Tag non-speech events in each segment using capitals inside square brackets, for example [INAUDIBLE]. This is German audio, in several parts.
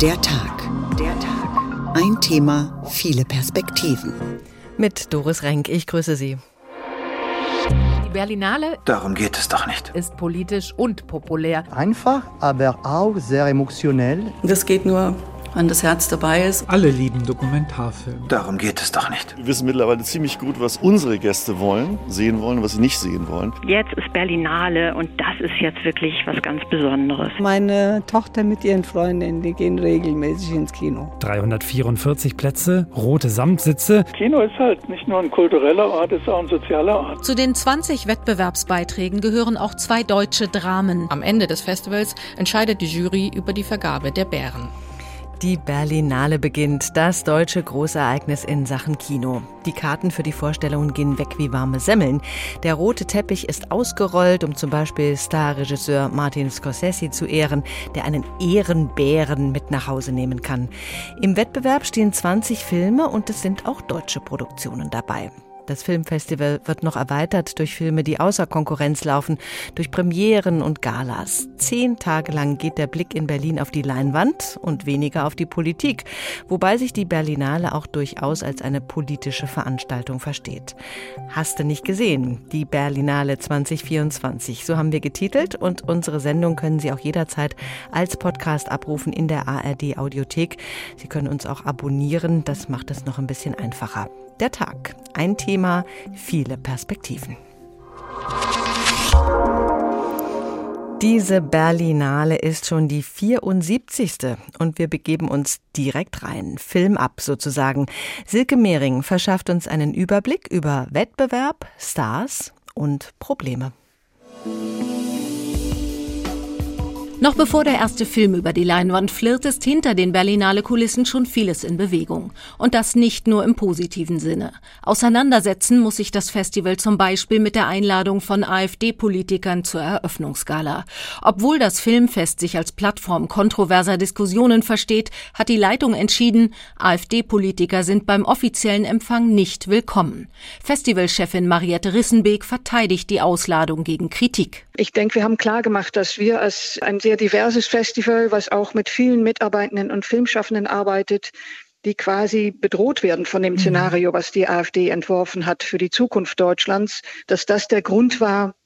Der Tag. Der Tag. Ein Thema, viele Perspektiven. Mit Doris Renk, ich grüße Sie. Die Berlinale Darum geht es doch nicht. ist politisch und populär. Einfach, aber auch sehr emotionell. Das geht nur, wenn das Herz dabei ist. Alle lieben Dokumentarfilme. Darum geht es doch nicht. Wir wissen mittlerweile ziemlich gut, was unsere Gäste wollen, sehen wollen, was sie nicht sehen wollen. Jetzt ist Berlinale und das ist jetzt wirklich was ganz Besonderes. Meine Tochter mit ihren Freundinnen, die gehen regelmäßig ins Kino. 344 Plätze, rote Samtsitze. Kino ist halt nicht nur ein kultureller Ort, es ist auch ein sozialer Ort. Zu den 20 Wettbewerbsbeiträgen gehören auch zwei deutsche Dramen. Am Ende des Festivals entscheidet die Jury über die Vergabe der Bären. Die Berlinale beginnt, das deutsche Großereignis in Sachen Kino. Die Karten für die Vorstellungen gehen weg wie warme Semmeln. Der rote Teppich ist ausgerollt, um zum Beispiel Starregisseur Martin Scorsese zu ehren, der einen Ehrenbären mit nach Hause nehmen kann. Im Wettbewerb stehen 20 Filme und es sind auch deutsche Produktionen dabei. Das Filmfestival wird noch erweitert durch Filme, die außer Konkurrenz laufen, durch Premieren und Galas. Zehn Tage lang geht der Blick in Berlin auf die Leinwand und weniger auf die Politik, wobei sich die Berlinale auch durchaus als eine politische Veranstaltung versteht. Hast du nicht gesehen? Die Berlinale 2024. So haben wir getitelt und unsere Sendung können Sie auch jederzeit als Podcast abrufen in der ARD Audiothek. Sie können uns auch abonnieren, das macht es noch ein bisschen einfacher. Der Tag. Ein Thema, viele Perspektiven. Diese Berlinale ist schon die 74. und wir begeben uns direkt rein. Film ab sozusagen. Silke Mehring verschafft uns einen Überblick über Wettbewerb, Stars und Probleme. Noch bevor der erste Film über die Leinwand flirrt, ist hinter den Berlinale Kulissen schon vieles in Bewegung. Und das nicht nur im positiven Sinne. Auseinandersetzen muss sich das Festival zum Beispiel mit der Einladung von AfD-Politikern zur Eröffnungsgala. Obwohl das Filmfest sich als Plattform kontroverser Diskussionen versteht, hat die Leitung entschieden, AfD-Politiker sind beim offiziellen Empfang nicht willkommen. Festivalchefin Mariette Rissenbeek verteidigt die Ausladung gegen Kritik. Ich denke, wir haben klar gemacht, dass wir als ein sehr diverses Festival, was auch mit vielen Mitarbeitenden und Filmschaffenden arbeitet, die quasi bedroht werden von dem Szenario, was die AfD entworfen hat für die Zukunft Deutschlands, dass das der Grund war,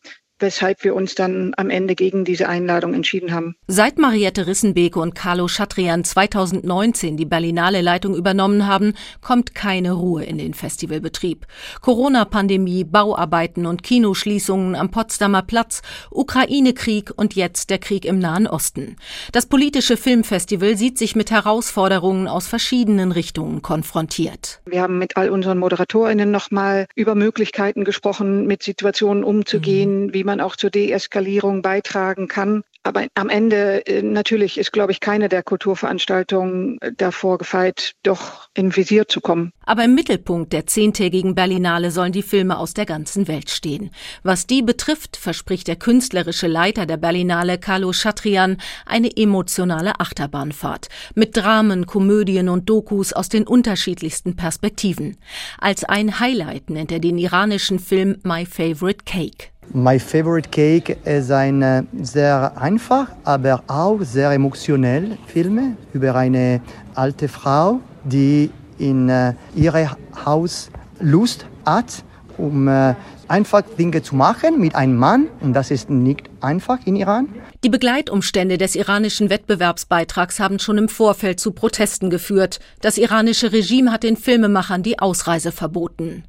weshalb wir uns dann am Ende gegen diese Einladung entschieden haben. Seit Mariette Rissenbeke und Carlo Schatrian 2019 die Berlinale Leitung übernommen haben, kommt keine Ruhe in den Festivalbetrieb. Corona-Pandemie, Bauarbeiten und Kinoschließungen am Potsdamer Platz, Ukraine-Krieg und jetzt der Krieg im Nahen Osten. Das politische Filmfestival sieht sich mit Herausforderungen aus verschiedenen Richtungen konfrontiert. Wir haben mit all unseren ModeratorInnen nochmal über Möglichkeiten gesprochen, mit Situationen umzugehen, mhm. wie man auch zur Deeskalierung beitragen kann. Aber am Ende natürlich ist, glaube ich, keine der Kulturveranstaltungen davor gefeit, doch in Visier zu kommen. Aber im Mittelpunkt der zehntägigen Berlinale sollen die Filme aus der ganzen Welt stehen. Was die betrifft, verspricht der künstlerische Leiter der Berlinale, Carlo Schatrian, eine emotionale Achterbahnfahrt mit Dramen, Komödien und Dokus aus den unterschiedlichsten Perspektiven. Als ein Highlight nennt er den iranischen Film My Favorite Cake. My Favorite Cake ist ein sehr einfach, aber auch sehr emotionell Film über eine alte Frau, die in äh, ihr Haus Lust hat, um äh, einfach Dinge zu machen mit einem Mann. Und das ist nicht einfach in Iran. Die Begleitumstände des iranischen Wettbewerbsbeitrags haben schon im Vorfeld zu Protesten geführt. Das iranische Regime hat den Filmemachern die Ausreise verboten.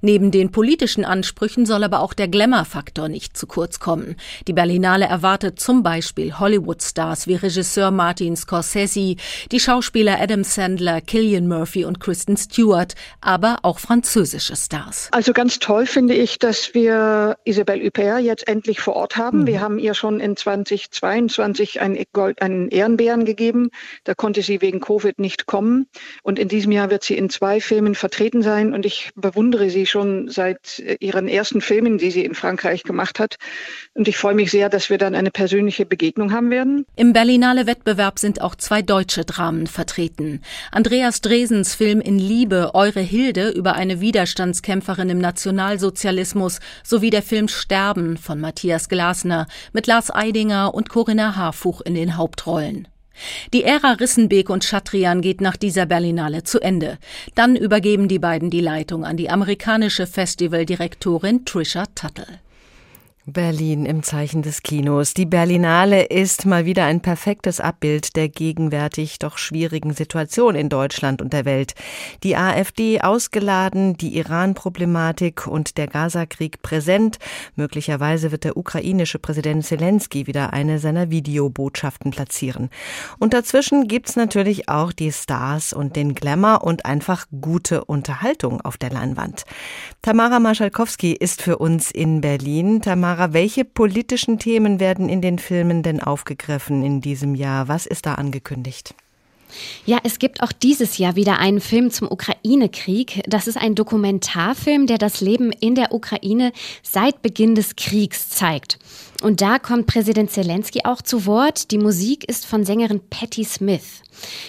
Neben den politischen Ansprüchen soll aber auch der Glamour-Faktor nicht zu kurz kommen. Die Berlinale erwartet zum Beispiel Hollywood-Stars wie Regisseur Martin Scorsese, die Schauspieler Adam Sandler, Killian Murphy und Kristen Stewart, aber auch französische Stars. Also ganz toll finde ich, dass wir Isabelle Huppert jetzt endlich vor Ort haben. Mhm. Wir haben ihr schon in 2022 einen, Gold, einen Ehrenbären gegeben. Da konnte sie wegen Covid nicht kommen. Und in diesem Jahr wird sie in zwei Filmen vertreten sein. Und ich bewundere bewundere sie schon seit äh, ihren ersten Filmen, die sie in Frankreich gemacht hat. Und ich freue mich sehr, dass wir dann eine persönliche Begegnung haben werden. Im Berlinale Wettbewerb sind auch zwei deutsche Dramen vertreten. Andreas Dresens Film In Liebe, Eure Hilde über eine Widerstandskämpferin im Nationalsozialismus sowie der Film Sterben von Matthias Glasner mit Lars Eidinger und Corinna Harfuch in den Hauptrollen. Die Ära Rissenbeek und Chatrian geht nach dieser Berlinale zu Ende. Dann übergeben die beiden die Leitung an die amerikanische Festivaldirektorin Trisha Tuttle. Berlin im Zeichen des Kinos. Die Berlinale ist mal wieder ein perfektes Abbild der gegenwärtig doch schwierigen Situation in Deutschland und der Welt. Die AfD ausgeladen, die Iran-Problematik und der Gaza-Krieg präsent. Möglicherweise wird der ukrainische Präsident Zelensky wieder eine seiner Videobotschaften platzieren. Und dazwischen gibt's natürlich auch die Stars und den Glamour und einfach gute Unterhaltung auf der Leinwand. Tamara Marschalkowski ist für uns in Berlin. Tamara Mara, welche politischen Themen werden in den Filmen denn aufgegriffen in diesem Jahr? Was ist da angekündigt? Ja, es gibt auch dieses Jahr wieder einen Film zum Ukraine-Krieg. Das ist ein Dokumentarfilm, der das Leben in der Ukraine seit Beginn des Kriegs zeigt. Und da kommt Präsident Zelensky auch zu Wort. Die Musik ist von Sängerin Patti Smith.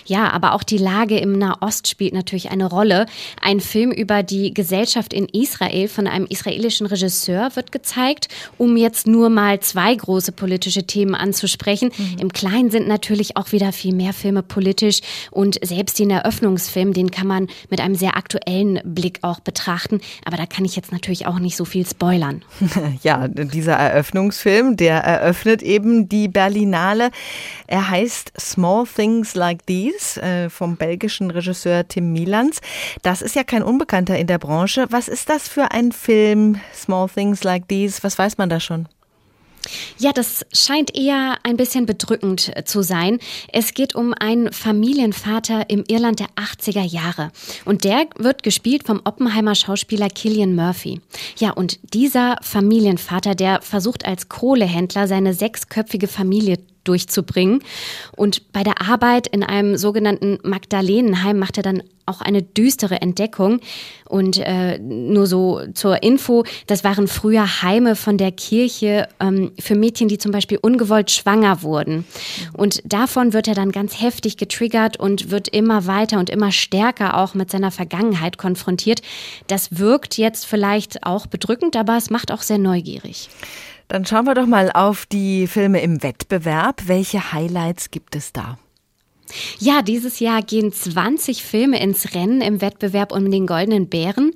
Ja, aber auch die Lage im Nahost spielt natürlich eine Rolle. Ein Film über die Gesellschaft in Israel von einem israelischen Regisseur wird gezeigt, um jetzt nur mal zwei große politische Themen anzusprechen. Mhm. Im Kleinen sind natürlich auch wieder viel mehr Filme politisch und selbst den Eröffnungsfilm, den kann man mit einem sehr aktuellen Blick auch betrachten. Aber da kann ich jetzt natürlich auch nicht so viel spoilern. [LAUGHS] Ja, dieser Eröffnungsfilm, der eröffnet eben die Berlinale. Er heißt Small Things Like These äh, vom belgischen Regisseur Tim Milans. Das ist ja kein Unbekannter in der Branche. Was ist das für ein Film, Small Things Like These? Was weiß man da schon? Ja, das scheint eher ein bisschen bedrückend äh, zu sein. Es geht um einen Familienvater im Irland der 80er Jahre. Und der wird gespielt vom Oppenheimer Schauspieler Killian Murphy. Ja, und dieser Familienvater, der versucht als Kohlehändler seine sechsköpfige Familie durchzubringen. Und bei der Arbeit in einem sogenannten Magdalenenheim macht er dann auch eine düstere Entdeckung. Und äh, nur so zur Info, das waren früher Heime von der Kirche ähm, für Mädchen, die zum Beispiel ungewollt schwanger wurden. Und davon wird er dann ganz heftig getriggert und wird immer weiter und immer stärker auch mit seiner Vergangenheit konfrontiert. Das wirkt jetzt vielleicht auch bedrückend, aber es macht auch sehr neugierig. Dann schauen wir doch mal auf die Filme im Wettbewerb. Welche Highlights gibt es da? Ja, dieses Jahr gehen 20 Filme ins Rennen im Wettbewerb um den Goldenen Bären.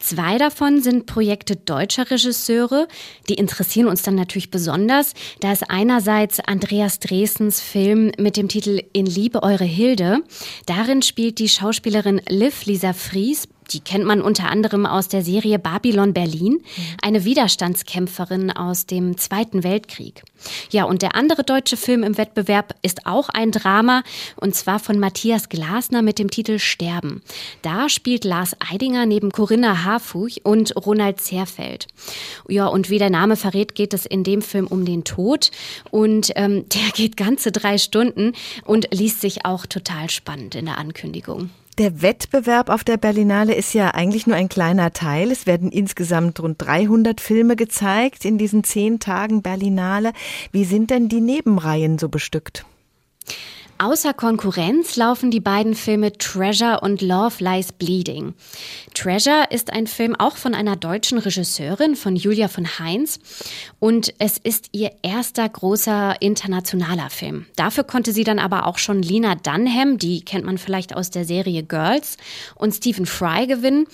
Zwei davon sind Projekte deutscher Regisseure. Die interessieren uns dann natürlich besonders. Da ist einerseits Andreas Dresens Film mit dem Titel In Liebe eure Hilde. Darin spielt die Schauspielerin Liv Lisa Fries die kennt man unter anderem aus der Serie Babylon Berlin, eine Widerstandskämpferin aus dem Zweiten Weltkrieg. Ja, und der andere deutsche Film im Wettbewerb ist auch ein Drama, und zwar von Matthias Glasner mit dem Titel Sterben. Da spielt Lars Eidinger neben Corinna Harfuch und Ronald Zerfeld. Ja, und wie der Name verrät, geht es in dem Film um den Tod. Und ähm, [LAUGHS] der geht ganze drei Stunden und liest sich auch total spannend in der Ankündigung. Der Wettbewerb auf der Berlinale ist ja eigentlich nur ein kleiner Teil. Es werden insgesamt rund 300 Filme gezeigt in diesen zehn Tagen Berlinale. Wie sind denn die Nebenreihen so bestückt? Außer Konkurrenz laufen die beiden Filme Treasure und Love Lies Bleeding. Treasure ist ein Film auch von einer deutschen Regisseurin, von Julia von Heinz. Und es ist ihr erster großer internationaler Film. Dafür konnte sie dann aber auch schon Lina Dunham, die kennt man vielleicht aus der Serie Girls, und Stephen Fry gewinnen.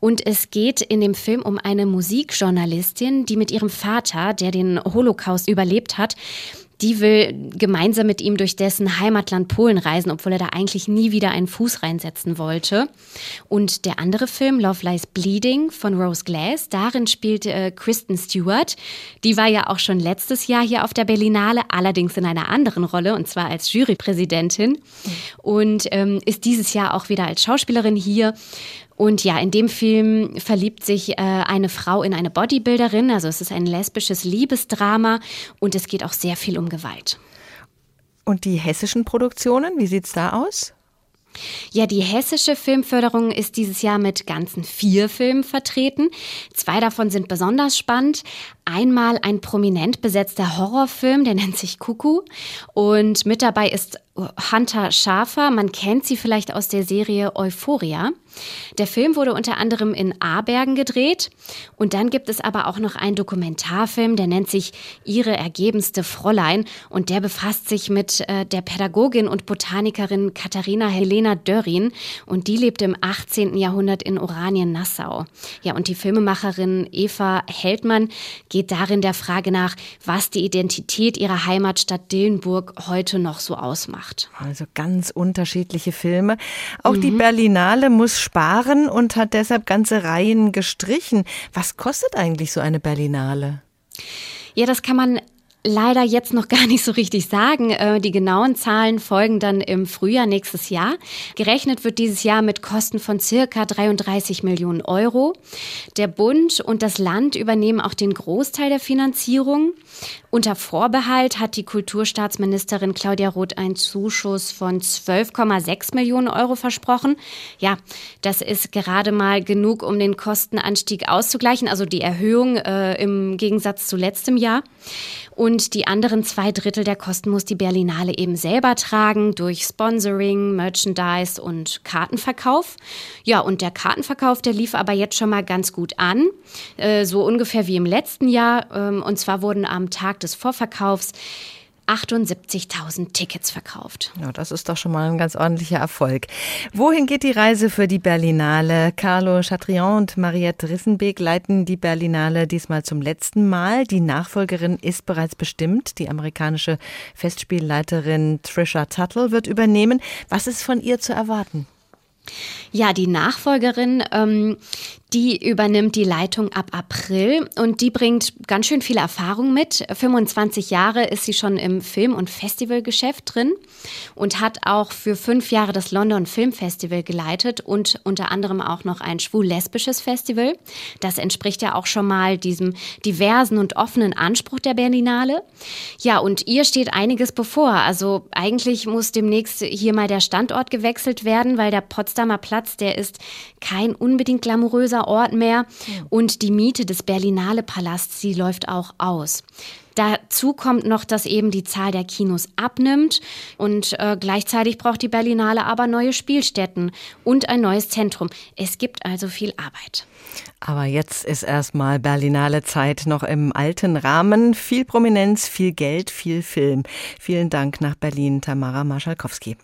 Und es geht in dem Film um eine Musikjournalistin, die mit ihrem Vater, der den Holocaust überlebt hat, die will gemeinsam mit ihm durch dessen Heimatland Polen reisen, obwohl er da eigentlich nie wieder einen Fuß reinsetzen wollte. Und der andere Film, Love Lies Bleeding von Rose Glass, darin spielt äh, Kristen Stewart. Die war ja auch schon letztes Jahr hier auf der Berlinale, allerdings in einer anderen Rolle, und zwar als Jurypräsidentin. Und ähm, ist dieses Jahr auch wieder als Schauspielerin hier. Und ja, in dem Film verliebt sich äh, eine Frau in eine Bodybuilderin. Also es ist ein lesbisches Liebesdrama und es geht auch sehr viel um Gewalt. Und die hessischen Produktionen, wie sieht's da aus? Ja, die hessische Filmförderung ist dieses Jahr mit ganzen vier Filmen vertreten. Zwei davon sind besonders spannend. Einmal ein prominent besetzter Horrorfilm, der nennt sich Kuku. Und mit dabei ist Hunter Schafer. Man kennt sie vielleicht aus der Serie Euphoria. Der Film wurde unter anderem in Abergen gedreht. Und dann gibt es aber auch noch einen Dokumentarfilm, der nennt sich Ihre ergebenste Fräulein. Und der befasst sich mit äh, der Pädagogin und Botanikerin Katharina Helena Dörrin. Und die lebt im 18. Jahrhundert in Oranien-Nassau. Ja, und die Filmemacherin Eva Heldmann geht darin der Frage nach, was die Identität ihrer Heimatstadt Dillenburg heute noch so ausmacht. Also ganz unterschiedliche Filme. Auch mhm. die Berlinale muss sparen und hat deshalb ganze Reihen gestrichen. Was kostet eigentlich so eine Berlinale? Ja, das kann man leider jetzt noch [LAUGHS] gar nicht so richtig sagen. Äh, die genauen Zahlen folgen dann im Frühjahr nächstes Jahr. Gerechnet wird dieses Jahr mit Kosten von circa 33 Millionen Euro. Der Bund und das Land übernehmen auch den Großteil der Finanzierung. Unter Vorbehalt hat die Kulturstaatsministerin Claudia Roth einen Zuschuss von 12,6 Millionen Euro versprochen. Ja, das ist gerade mal genug, um den Kostenanstieg auszugleichen, also die Erhöhung äh, im Gegensatz zu letztem Jahr. Und die anderen zwei Drittel der Kosten muss die Berlinale eben selber tragen durch Sponsoring, Merchandise und Kartenverkauf. Ja, und der Kartenverkauf, der lief aber jetzt schon mal ganz gut an, äh, so ungefähr wie im letzten Jahr. Ähm, und zwar wurden am Tag des Vorverkaufs 78.000 Tickets verkauft. Ja, das ist doch schon mal ein ganz ordentlicher Erfolg. Wohin geht die Reise für die Berlinale? Carlo Chatrion und Mariette Rissenbeek leiten die Berlinale diesmal zum letzten Mal. Die Nachfolgerin ist bereits bestimmt. Die amerikanische Festspielleiterin Trisha Tuttle wird übernehmen. Was ist von ihr zu erwarten? Ja, die Nachfolgerin, ähm, die übernimmt die Leitung ab April und die bringt ganz schön viel Erfahrung mit. 25 Jahre ist sie schon im Film- und Festivalgeschäft drin und hat auch für fünf Jahre das London Film Festival geleitet und unter anderem auch noch ein schwul-lesbisches Festival. Das entspricht ja auch schon mal diesem diversen und offenen Anspruch der Berlinale. Ja, und ihr steht einiges bevor. Also eigentlich muss demnächst hier mal der Standort gewechselt werden, weil der Potsdamer Platz, der ist kein unbedingt glamouröser Ort mehr. Und die Miete des Berlinale Palasts, sie läuft auch aus. Dazu kommt noch, dass eben die Zahl der Kinos abnimmt und äh, gleichzeitig braucht die Berlinale aber neue Spielstätten und ein neues Zentrum. Es gibt also viel Arbeit. Aber jetzt ist erstmal Berlinale Zeit noch im alten Rahmen. Viel Prominenz, viel Geld, viel Film. Vielen Dank nach Berlin, Tamara Marschalkowski.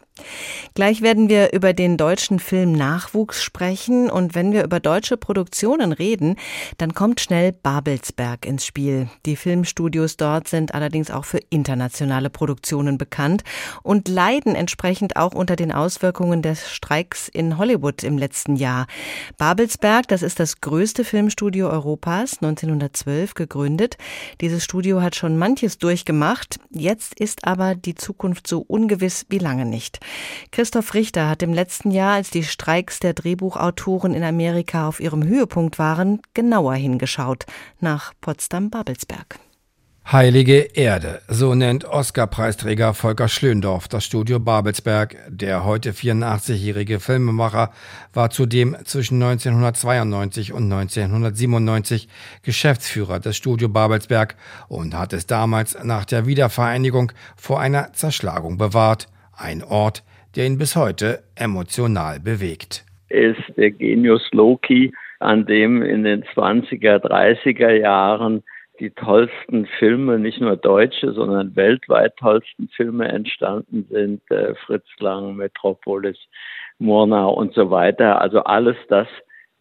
Gleich werden wir über den deutschen Film Nachwuchs sprechen und wenn wir über deutsche Produktionen reden, dann kommt schnell Babelsberg ins Spiel. Die Filmstudios dort sind allerdings auch für internationale Produktionen bekannt und leiden entsprechend auch unter den Auswirkungen des Streiks in Hollywood im letzten Jahr. Babelsberg, das ist das größte Filmstudio Europas, 1912 gegründet. Dieses Studio hat schon manches durchgemacht, jetzt ist aber die Zukunft so ungewiss wie lange nicht. Christoph Richter hat im letzten Jahr, als die Streiks der Drehbuchautoren in Amerika auf ihrem Höhepunkt waren, genauer hingeschaut nach Potsdam-Babelsberg. Heilige Erde, so nennt Oscar-Preisträger Volker Schlöndorff das Studio Babelsberg. Der heute 84-jährige Filmemacher war zudem zwischen 1992 und 1997 Geschäftsführer des Studio Babelsberg und hat es damals nach der Wiedervereinigung vor einer Zerschlagung bewahrt. Ein Ort, der ihn bis heute emotional bewegt. Ist der Genius Loki, an dem in den 20er, 30er Jahren die tollsten Filme, nicht nur deutsche, sondern weltweit tollsten Filme entstanden sind. Äh, Fritz Lang, Metropolis, Murnau und so weiter. Also alles das,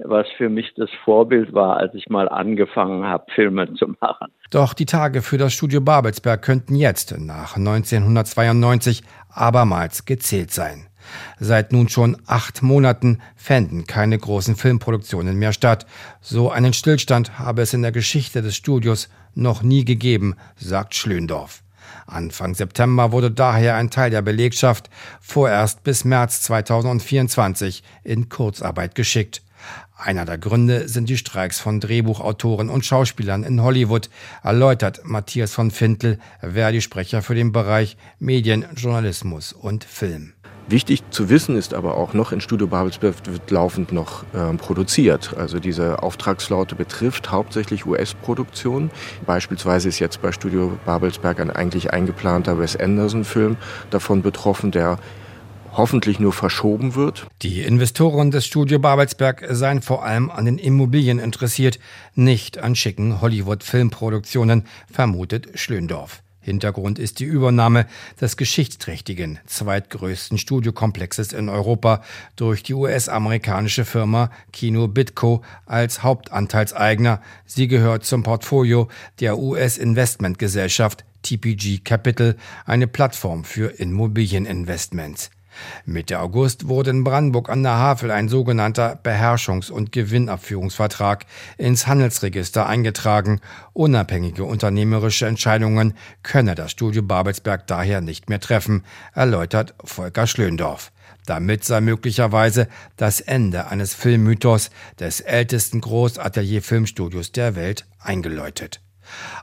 was für mich das Vorbild war, als ich mal angefangen habe, Filme zu machen. Doch die Tage für das Studio Babelsberg könnten jetzt, nach 1992, abermals gezählt sein. Seit nun schon acht Monaten fänden keine großen Filmproduktionen mehr statt. So einen Stillstand habe es in der Geschichte des Studios noch nie gegeben, sagt Schlöndorff. Anfang September wurde daher ein Teil der Belegschaft vorerst bis März 2024 in Kurzarbeit geschickt. Einer der Gründe sind die Streiks von Drehbuchautoren und Schauspielern in Hollywood, erläutert Matthias von Fintel, Verdi-Sprecher für den Bereich Medien, Journalismus und Film. Wichtig zu wissen ist aber auch noch, in Studio Babelsberg wird laufend noch äh, produziert. Also diese Auftragslaute betrifft hauptsächlich US-Produktionen. Beispielsweise ist jetzt bei Studio Babelsberg ein eigentlich eingeplanter Wes Anderson-Film davon betroffen, der hoffentlich nur verschoben wird. Die Investoren des Studio Babelsberg seien vor allem an den Immobilien interessiert, nicht an schicken Hollywood-Filmproduktionen, vermutet Schlöndorf. Hintergrund ist die Übernahme des geschichtsträchtigen zweitgrößten Studiokomplexes in Europa durch die US-amerikanische Firma Kino Bitco als Hauptanteilseigner. Sie gehört zum Portfolio der US-Investmentgesellschaft TPG Capital, eine Plattform für Immobilieninvestments. Mitte August wurde in Brandenburg an der Havel ein sogenannter Beherrschungs- und Gewinnabführungsvertrag ins Handelsregister eingetragen. Unabhängige unternehmerische Entscheidungen könne das Studio Babelsberg daher nicht mehr treffen, erläutert Volker Schlöndorf. Damit sei möglicherweise das Ende eines Filmmythos des ältesten Großatelier-Filmstudios der Welt eingeläutet.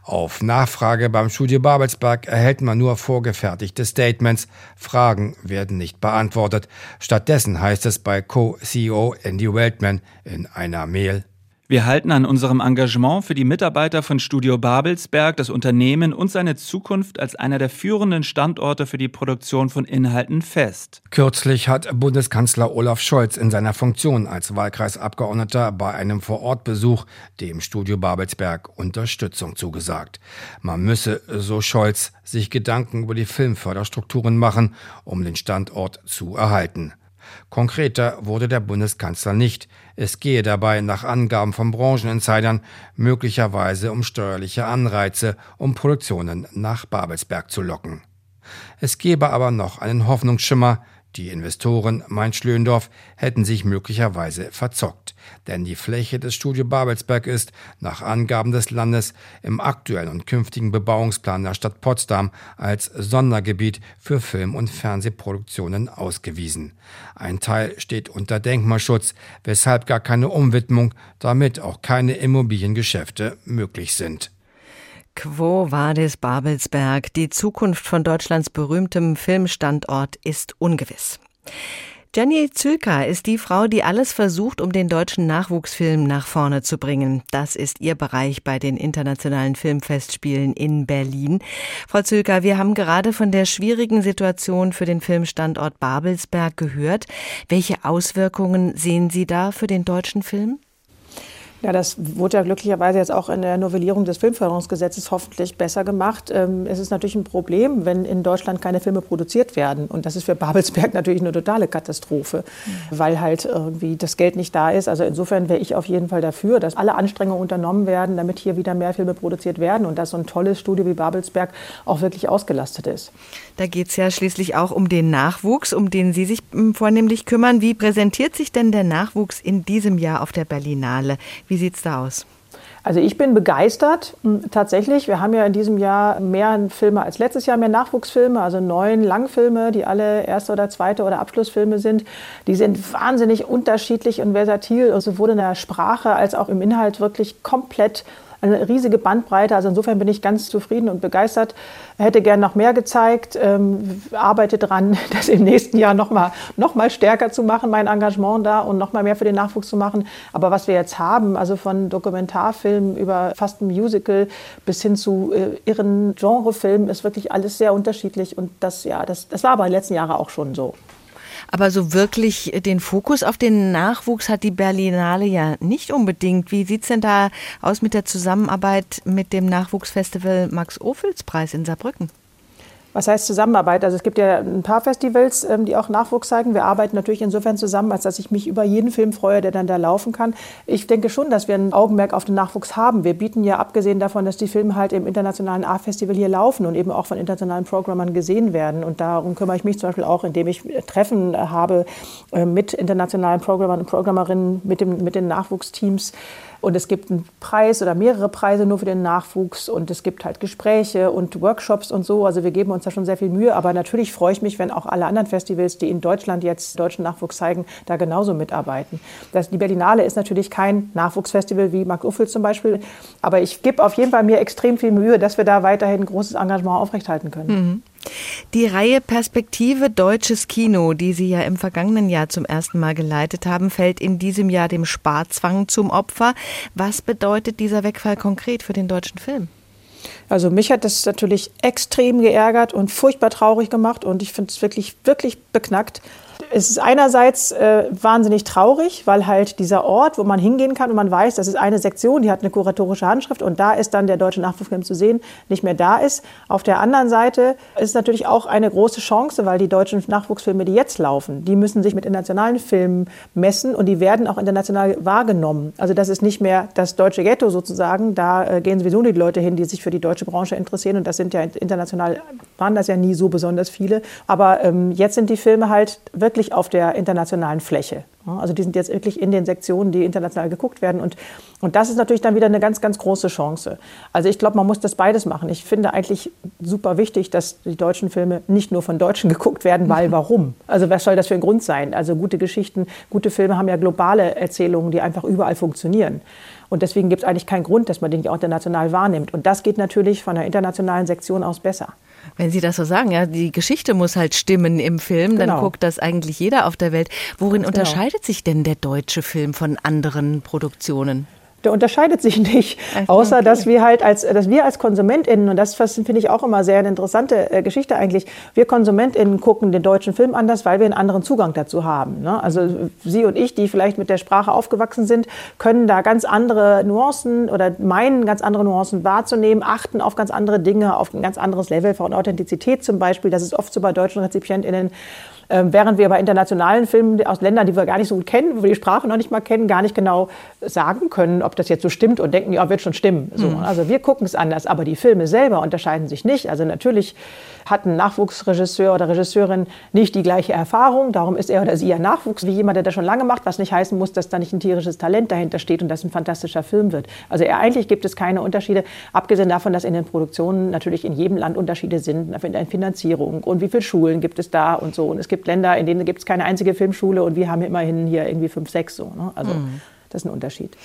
Auf Nachfrage beim Studio Babelsberg erhält man nur vorgefertigte Statements. Fragen werden nicht beantwortet. Stattdessen heißt es bei Co-CEO Andy Weltman in einer Mail. Wir halten an unserem Engagement für die Mitarbeiter von Studio Babelsberg, das Unternehmen und seine Zukunft als einer der führenden Standorte für die Produktion von Inhalten fest. Kürzlich hat Bundeskanzler Olaf Scholz in seiner Funktion als Wahlkreisabgeordneter bei einem Vorortbesuch dem Studio Babelsberg Unterstützung zugesagt. Man müsse, so Scholz, sich Gedanken über die Filmförderstrukturen machen, um den Standort zu erhalten. Konkreter wurde der Bundeskanzler nicht. Es gehe dabei nach Angaben von Brancheninsidern möglicherweise um steuerliche Anreize, um Produktionen nach Babelsberg zu locken. Es gebe aber noch einen Hoffnungsschimmer, die Investoren, meint Schlöndorf, hätten sich möglicherweise verzockt, denn die Fläche des Studio Babelsberg ist, nach Angaben des Landes, im aktuellen und künftigen Bebauungsplan der Stadt Potsdam als Sondergebiet für Film- und Fernsehproduktionen ausgewiesen. Ein Teil steht unter Denkmalschutz, weshalb gar keine Umwidmung, damit auch keine Immobiliengeschäfte möglich sind. Quo Vadis Babelsberg? Die Zukunft von Deutschlands berühmtem Filmstandort ist ungewiss. Jenny Zülka ist die Frau, die alles versucht, um den deutschen Nachwuchsfilm nach vorne zu bringen. Das ist ihr Bereich bei den internationalen Filmfestspielen in Berlin. Frau Zülka, wir haben gerade von der schwierigen Situation für den Filmstandort Babelsberg gehört. Welche Auswirkungen sehen Sie da für den deutschen Film? Ja, das wurde ja glücklicherweise jetzt auch in der Novellierung des Filmförderungsgesetzes hoffentlich besser gemacht. Ähm, es ist natürlich ein Problem, wenn in Deutschland keine Filme produziert werden. Und das ist für Babelsberg [LAUGHS] natürlich eine totale Katastrophe, mhm. weil halt irgendwie das Geld nicht da ist. Also insofern wäre ich auf jeden Fall dafür, dass alle Anstrengungen unternommen werden, damit hier wieder mehr Filme produziert werden und dass so ein tolles Studio wie Babelsberg auch wirklich ausgelastet ist. Da geht es ja schließlich auch um den Nachwuchs, um den Sie sich hm, vornehmlich kümmern. Wie präsentiert sich denn der Nachwuchs in diesem Jahr auf der Berlinale? Wie sieht es da aus? Also ich bin begeistert, tatsächlich. Wir haben ja in diesem Jahr mehr Filme als letztes Jahr, mehr Nachwuchsfilme, also neun Langfilme, die alle erste oder zweite oder Abschlussfilme sind. Die sind wahnsinnig unterschiedlich und versatil, sowohl in der Sprache als auch im Inhalt wirklich komplett eine riesige Bandbreite. Also insofern bin ich ganz zufrieden und begeistert. Hätte gern noch mehr gezeigt, ähm, arbeite dran, [LAUGHS] das im nächsten Jahr noch mal, noch mal stärker zu machen, mein Engagement da und noch mal mehr für den Nachwuchs zu machen. Aber was wir jetzt haben, also von Dokumentarfilmen über fast ein Musical bis hin zu äh, irren Genrefilmen, ist wirklich alles sehr unterschiedlich. Und das, ja, das, das war aber in den letzten Jahren auch schon so. Aber so wirklich den Fokus auf den Nachwuchs hat die Berlinale ja nicht unbedingt. Wie sieht es denn da aus mit der Zusammenarbeit mit dem Nachwuchsfestival Max-Ophüls-Preis in Saarbrücken? Was heißt Zusammenarbeit? Also es gibt ja ein paar Festivals, ähm, die auch Nachwuchs zeigen. Wir arbeiten natürlich insofern zusammen, als dass ich mich über jeden Film freue, der dann da laufen kann. Ich denke schon, dass wir ein Augenmerk auf den Nachwuchs haben. Wir bieten ja, abgesehen davon, dass die Filme halt im internationalen A-Festival hier laufen und eben auch von internationalen Programmern gesehen werden. Und darum kümmere ich mich zum Beispiel auch, indem ich Treffen habe äh, mit internationalen Programmern und Programmerinnen, mit, dem, mit den Nachwuchsteams und es gibt einen Preis oder mehrere Preise nur für den Nachwuchs und es gibt halt Gespräche und Workshops und so. Also wir geben uns da schon sehr viel Mühe. Aber natürlich freue ich mich, wenn auch alle anderen Festivals, die in Deutschland jetzt deutschen Nachwuchs zeigen, da genauso mitarbeiten. Das, die Berlinale ist natürlich kein Nachwuchsfestival wie Mark Uffel zum Beispiel. Aber ich gebe auf jeden Fall mir extrem viel Mühe, dass wir da weiterhin großes Engagement aufrechthalten können. Mhm. Die Reihe Perspektive Deutsches Kino, die Sie ja im vergangenen Jahr zum ersten Mal geleitet haben, fällt in diesem Jahr dem Sparzwang zum Opfer. Was bedeutet dieser Wegfall konkret für den deutschen Film? Also mich hat das natürlich extrem geärgert und furchtbar traurig gemacht und ich finde es wirklich, wirklich beknackt es ist einerseits äh, wahnsinnig traurig, weil halt dieser Ort, wo man hingehen kann und man weiß, das ist eine Sektion, die hat eine kuratorische Handschrift und da ist dann der deutsche Nachwuchsfilm zu sehen, nicht mehr da ist. Auf der anderen Seite ist es natürlich auch eine große Chance, weil die deutschen Nachwuchsfilme, die jetzt laufen, die müssen sich mit internationalen Filmen messen und die werden auch international wahrgenommen. Also das ist nicht mehr das deutsche Ghetto sozusagen, da äh, gehen sowieso die Leute hin, die sich für die deutsche Branche interessieren und das sind ja international, waren das ja nie so besonders viele. Aber ähm, jetzt sind die Filme halt wirklich auf der internationalen Fläche. Also die sind jetzt wirklich in den Sektionen, die international geguckt werden. Und, und das ist natürlich dann wieder eine ganz, ganz große Chance. Also ich glaube, man muss das beides machen. Ich finde eigentlich super wichtig, dass die deutschen Filme nicht nur von Deutschen [LAUGHS] geguckt werden, weil warum? Also was soll das für ein Grund sein? Also gute Geschichten, gute Filme haben ja globale Erzählungen, die einfach überall funktionieren. Und deswegen gibt es eigentlich keinen Grund, dass man den auch international wahrnimmt. Und das geht natürlich von der internationalen Sektion aus besser. Wenn Sie das so sagen, ja, die Geschichte muss halt stimmen im Film, dann genau. guckt das eigentlich jeder auf der Welt. Worin genau. unterscheidet sich denn der deutsche Film von anderen Produktionen? Der unterscheidet sich [LAUGHS] nicht, außer okay. dass wir halt als, dass wir als KonsumentInnen, und das finde ich auch immer sehr eine interessante äh, Geschichte eigentlich, wir KonsumentInnen gucken den deutschen Film anders, weil wir einen anderen Zugang dazu haben. Ne? Also Sie und ich, die vielleicht mit der Sprache aufgewachsen sind, können da ganz andere Nuancen oder meinen, ganz andere Nuancen wahrzunehmen, achten auf ganz andere Dinge, auf ein ganz anderes Level von Authentizität zum Beispiel. Das ist oft so bei deutschen RezipientInnen. Ähm, während wir bei internationalen Filmen aus Ländern, die wir gar nicht so gut kennen, wo wir die Sprache noch nicht mal kennen, gar nicht genau sagen können, ob das jetzt so stimmt und denken, ja, wird schon stimmen. So, mhm. Also wir gucken es anders, aber die Filme selber unterscheiden sich nicht. Also natürlich hat ein Nachwuchsregisseur oder Regisseurin nicht die gleiche Erfahrung, darum ist er oder sie ja Nachwuchs wie jemand, der das schon lange macht, was nicht heißen muss, dass da nicht ein tierisches Talent dahinter steht und das ein fantastischer Film wird. Also eigentlich gibt es keine Unterschiede, abgesehen davon, dass in den Produktionen natürlich in jedem Land Unterschiede sind, in der Finanzierung und wie viele Schulen gibt es da und so. Und es gibt Länder, in denen gibt es keine einzige Filmschule und wir haben immerhin hier irgendwie fünf, sechs so. Ne? Also mhm. Das ist ein Unterschied.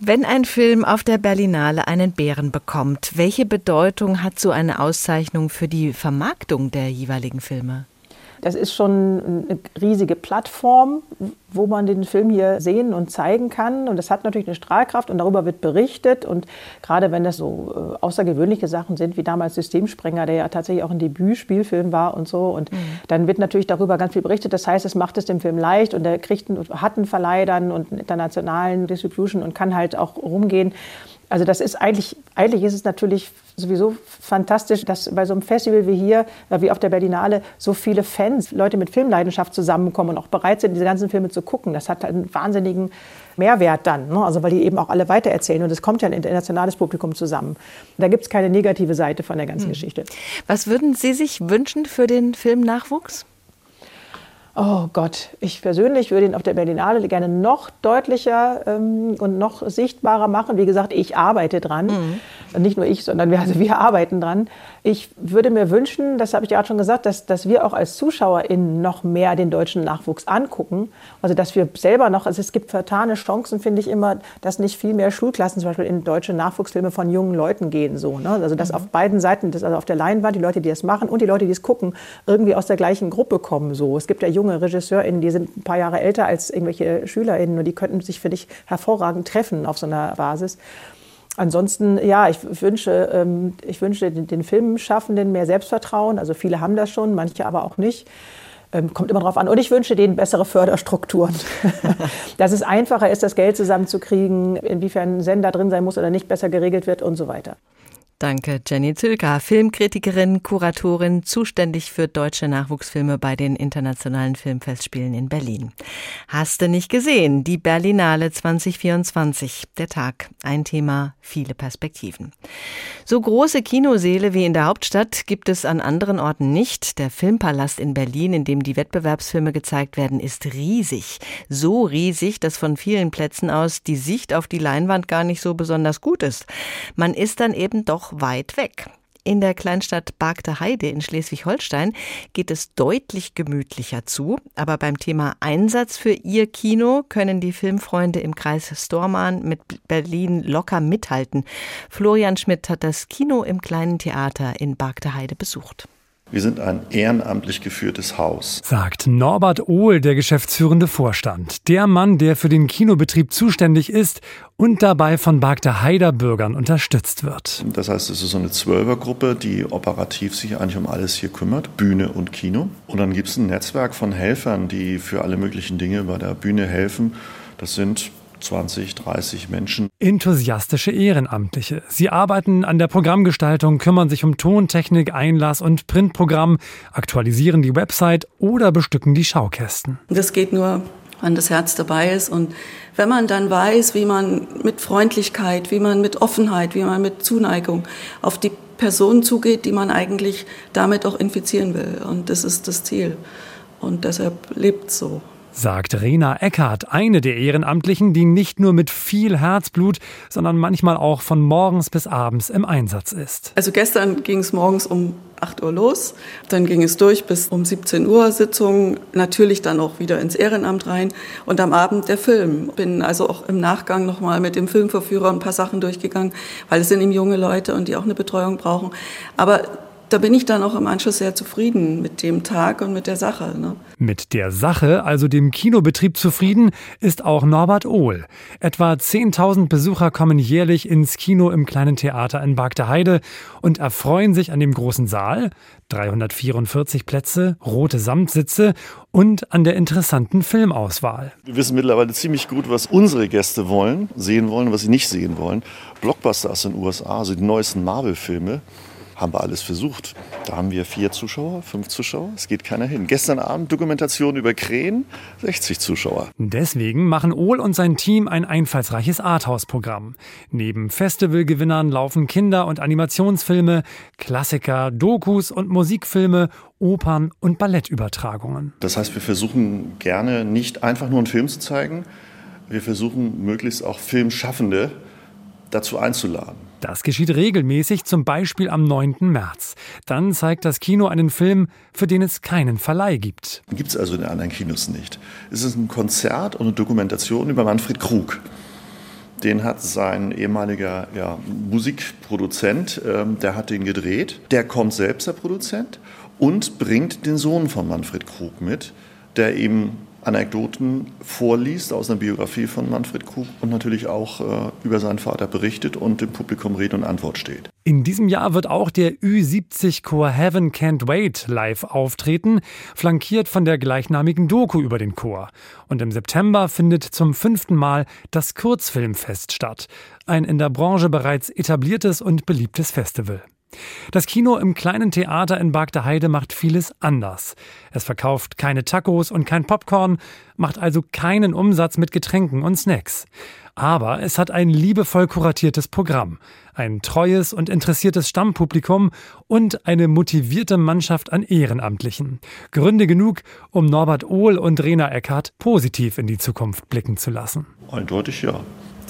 Wenn ein Film auf der Berlinale einen Bären bekommt, welche Bedeutung hat so eine Auszeichnung für die Vermarktung der jeweiligen Filme? Das ist schon eine riesige Plattform, wo man den Film hier sehen und zeigen kann. Und das hat natürlich eine Strahlkraft und darüber wird berichtet. Und gerade wenn das so äh, außergewöhnliche Sachen sind, wie damals Systemsprenger, der ja tatsächlich auch ein Debütspielfilm war und so, und mhm. dann wird natürlich darüber ganz viel berichtet. Das heißt, es macht es dem Film leicht und er kriegt einen, hat einen Verleih dann und einen internationalen Distribution und kann halt auch rumgehen. Also das ist eigentlich, eigentlich ist es natürlich sowieso fantastisch, dass bei so einem Festival wie hier, wie auf der Berlinale, so viele Fans, Leute mit Filmleidenschaft zusammenkommen und auch bereit sind, diese ganzen Filme zu gucken. Das hat einen wahnsinnigen Mehrwert dann, ne? also weil die eben auch alle weitererzählen und es kommt ja ein internationales Publikum zusammen. Da gibt es keine negative Seite von der ganzen hm. Geschichte. Was würden Sie sich wünschen für den Filmnachwuchs? Oh Gott, ich persönlich würde ihn auf der Berlinale gerne noch deutlicher ähm, und noch sichtbarer machen. Wie gesagt, ich arbeite dran. Mhm. Nicht nur ich, sondern wir, also wir arbeiten dran. Ich würde mir wünschen, das habe ich ja auch schon gesagt, dass, dass wir auch als ZuschauerInnen noch mehr den deutschen Nachwuchs angucken. Also dass wir selber noch, also es gibt vertane Chancen, finde ich immer, dass nicht viel mehr Schulklassen zum Beispiel in deutsche Nachwuchsfilme von jungen Leuten gehen. So, ne? Also dass mhm. auf beiden Seiten, also auf der Leinwand, die Leute, die das machen und die Leute, die es gucken, irgendwie aus der gleichen Gruppe kommen. So. Es gibt ja junge junge RegisseurInnen, die sind ein paar Jahre älter als irgendwelche SchülerInnen und die könnten sich, finde ich, hervorragend treffen auf so einer Basis. Ansonsten, ja, ich wünsche, ähm, ich wünsche den, den Filmschaffenden mehr Selbstvertrauen. Also viele haben das schon, manche aber auch nicht. Ähm, kommt immer drauf an. Und ich wünsche denen bessere Förderstrukturen. [LAUGHS] Dass es einfacher ist, das Geld zusammenzukriegen, inwiefern ein Sender drin sein muss oder nicht besser geregelt wird und so weiter. Danke, Jenny Zülker, Filmkritikerin, Kuratorin, zuständig für deutsche Nachwuchsfilme bei den Internationalen Filmfestspielen in Berlin. Hast du nicht gesehen? Die Berlinale 2024. Der Tag. Ein Thema, viele Perspektiven. So große Kinoseele wie in der Hauptstadt gibt es an anderen Orten nicht. Der Filmpalast in Berlin, in dem die Wettbewerbsfilme gezeigt werden, ist riesig. So riesig, dass von vielen Plätzen aus die Sicht auf die Leinwand gar nicht so besonders gut ist. Man ist dann eben doch weit weg. In der Kleinstadt Bargte Heide in Schleswig-Holstein geht es deutlich gemütlicher zu. Aber beim Thema Einsatz für ihr Kino können die Filmfreunde im Kreis Stormann mit Berlin locker mithalten. Florian Schmidt hat das Kino im kleinen Theater in Bargte Heide besucht. Wir sind ein ehrenamtlich geführtes Haus. Sagt Norbert Ohl, der geschäftsführende Vorstand. Der Mann, der für den Kinobetrieb zuständig ist und dabei von Bagda Heider Bürgern unterstützt wird. Das heißt, es ist so eine Zwölfergruppe, die operativ sich eigentlich um alles hier kümmert, Bühne und Kino. Und dann gibt es ein Netzwerk von Helfern, die für alle möglichen Dinge bei der Bühne helfen. Das sind 20, 30 Menschen. Enthusiastische Ehrenamtliche. Sie arbeiten an der Programmgestaltung, kümmern sich um Tontechnik, Einlass und Printprogramm, aktualisieren die Website oder bestücken die Schaukästen. Das geht nur, wenn das Herz dabei ist und wenn man dann weiß, wie man mit Freundlichkeit, wie man mit Offenheit, wie man mit Zuneigung auf die Person zugeht, die man eigentlich damit auch infizieren will. Und das ist das Ziel. Und deshalb lebt so sagt Rena Eckhardt, eine der Ehrenamtlichen, die nicht nur mit viel Herzblut, sondern manchmal auch von morgens bis abends im Einsatz ist. Also gestern ging es morgens um 8 Uhr los, dann ging es durch bis um 17 Uhr Sitzung, natürlich dann auch wieder ins Ehrenamt rein und am Abend der Film. Bin also auch im Nachgang nochmal mit dem Filmverführer ein paar Sachen durchgegangen, weil es sind eben junge Leute und die auch eine Betreuung brauchen. Aber da bin ich dann auch im Anschluss sehr zufrieden mit dem Tag und mit der Sache. Ne? Mit der Sache, also dem Kinobetrieb zufrieden, ist auch Norbert Ohl. Etwa 10.000 Besucher kommen jährlich ins Kino im kleinen Theater in Bagdeheide und erfreuen sich an dem großen Saal, 344 Plätze, rote Samtsitze und an der interessanten Filmauswahl. Wir wissen mittlerweile ziemlich gut, was unsere Gäste wollen, sehen wollen, was sie nicht sehen wollen. Blockbuster aus den USA, also die neuesten Marvel-Filme haben wir alles versucht. Da haben wir vier Zuschauer, fünf Zuschauer, es geht keiner hin. Gestern Abend Dokumentation über Krähen, 60 Zuschauer. Deswegen machen Ohl und sein Team ein einfallsreiches Arthouse-Programm. Neben Festivalgewinnern laufen Kinder- und Animationsfilme, Klassiker, Dokus und Musikfilme Opern und Ballettübertragungen. Das heißt, wir versuchen gerne nicht einfach nur einen Film zu zeigen, wir versuchen möglichst auch Filmschaffende dazu einzuladen. Das geschieht regelmäßig, zum Beispiel am 9. März. Dann zeigt das Kino einen Film, für den es keinen Verleih gibt. Gibt es also in anderen Kinos nicht. Es ist ein Konzert und eine Dokumentation über Manfred Krug. Den hat sein ehemaliger ja, Musikproduzent, ähm, der hat den gedreht. Der kommt selbst, der Produzent, und bringt den Sohn von Manfred Krug mit, der eben Anekdoten vorliest aus einer Biografie von Manfred Krug und natürlich auch äh, über seinen Vater berichtet und dem Publikum Rede und Antwort steht. In diesem Jahr wird auch der Ü70-Chor Heaven Can't Wait live auftreten, flankiert von der gleichnamigen Doku über den Chor. Und im September findet zum fünften Mal das Kurzfilmfest statt, ein in der Branche bereits etabliertes und beliebtes Festival. Das Kino im kleinen Theater in Bagdeheide macht vieles anders. Es verkauft keine Tacos und kein Popcorn, macht also keinen Umsatz mit Getränken und Snacks. Aber es hat ein liebevoll kuratiertes Programm, ein treues und interessiertes Stammpublikum und eine motivierte Mannschaft an Ehrenamtlichen. Gründe genug, um Norbert Ohl und Rena Eckhardt positiv in die Zukunft blicken zu lassen. Eindeutig ja.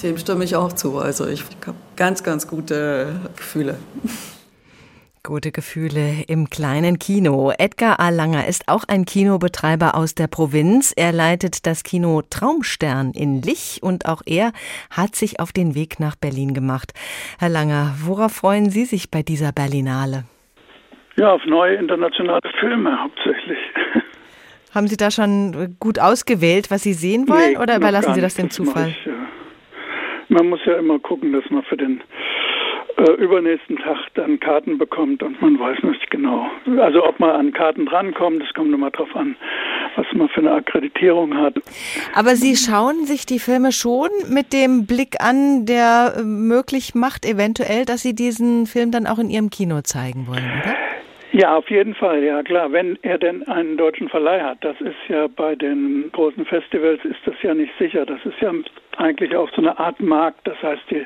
Dem stimme ich auch zu. Also ich habe ganz, ganz gute Gefühle. Gute Gefühle im kleinen Kino. Edgar A. Langer ist auch ein Kinobetreiber aus der Provinz. Er leitet das Kino Traumstern in Lich und auch er hat sich auf den Weg nach Berlin gemacht. Herr Langer, worauf freuen Sie sich bei dieser Berlinale? Ja, auf neue internationale Filme hauptsächlich. [LAUGHS] Haben Sie da schon gut ausgewählt, was Sie sehen wollen, nee, oder überlassen Sie das dem Zufall? Ich, ja. Man muss ja immer gucken, dass man für den äh, übernächsten Tag dann Karten bekommt und man weiß nicht genau. Also ob man an Karten drankommt, das kommt immer darauf an, was man für eine Akkreditierung hat. Aber Sie schauen sich die Filme schon mit dem Blick an, der äh, möglich macht, eventuell, dass Sie diesen Film dann auch in Ihrem Kino zeigen wollen, oder? Ja, auf jeden Fall, ja klar, wenn er denn einen deutschen Verleih hat. Das ist ja bei den großen Festivals ist das ja nicht sicher. Das ist ja eigentlich auch so eine Art Markt. Das heißt, die,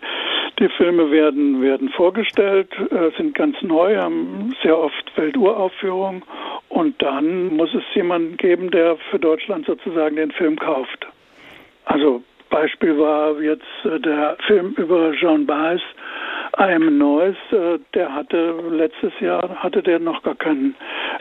die Filme werden, werden vorgestellt, äh, sind ganz neu, haben sehr oft Welturaufführungen und dann muss es jemanden geben, der für Deutschland sozusagen den Film kauft. Also Beispiel war jetzt äh, der Film über Jean Baez, I Am Noise, äh, der hatte letztes Jahr hatte der noch gar keinen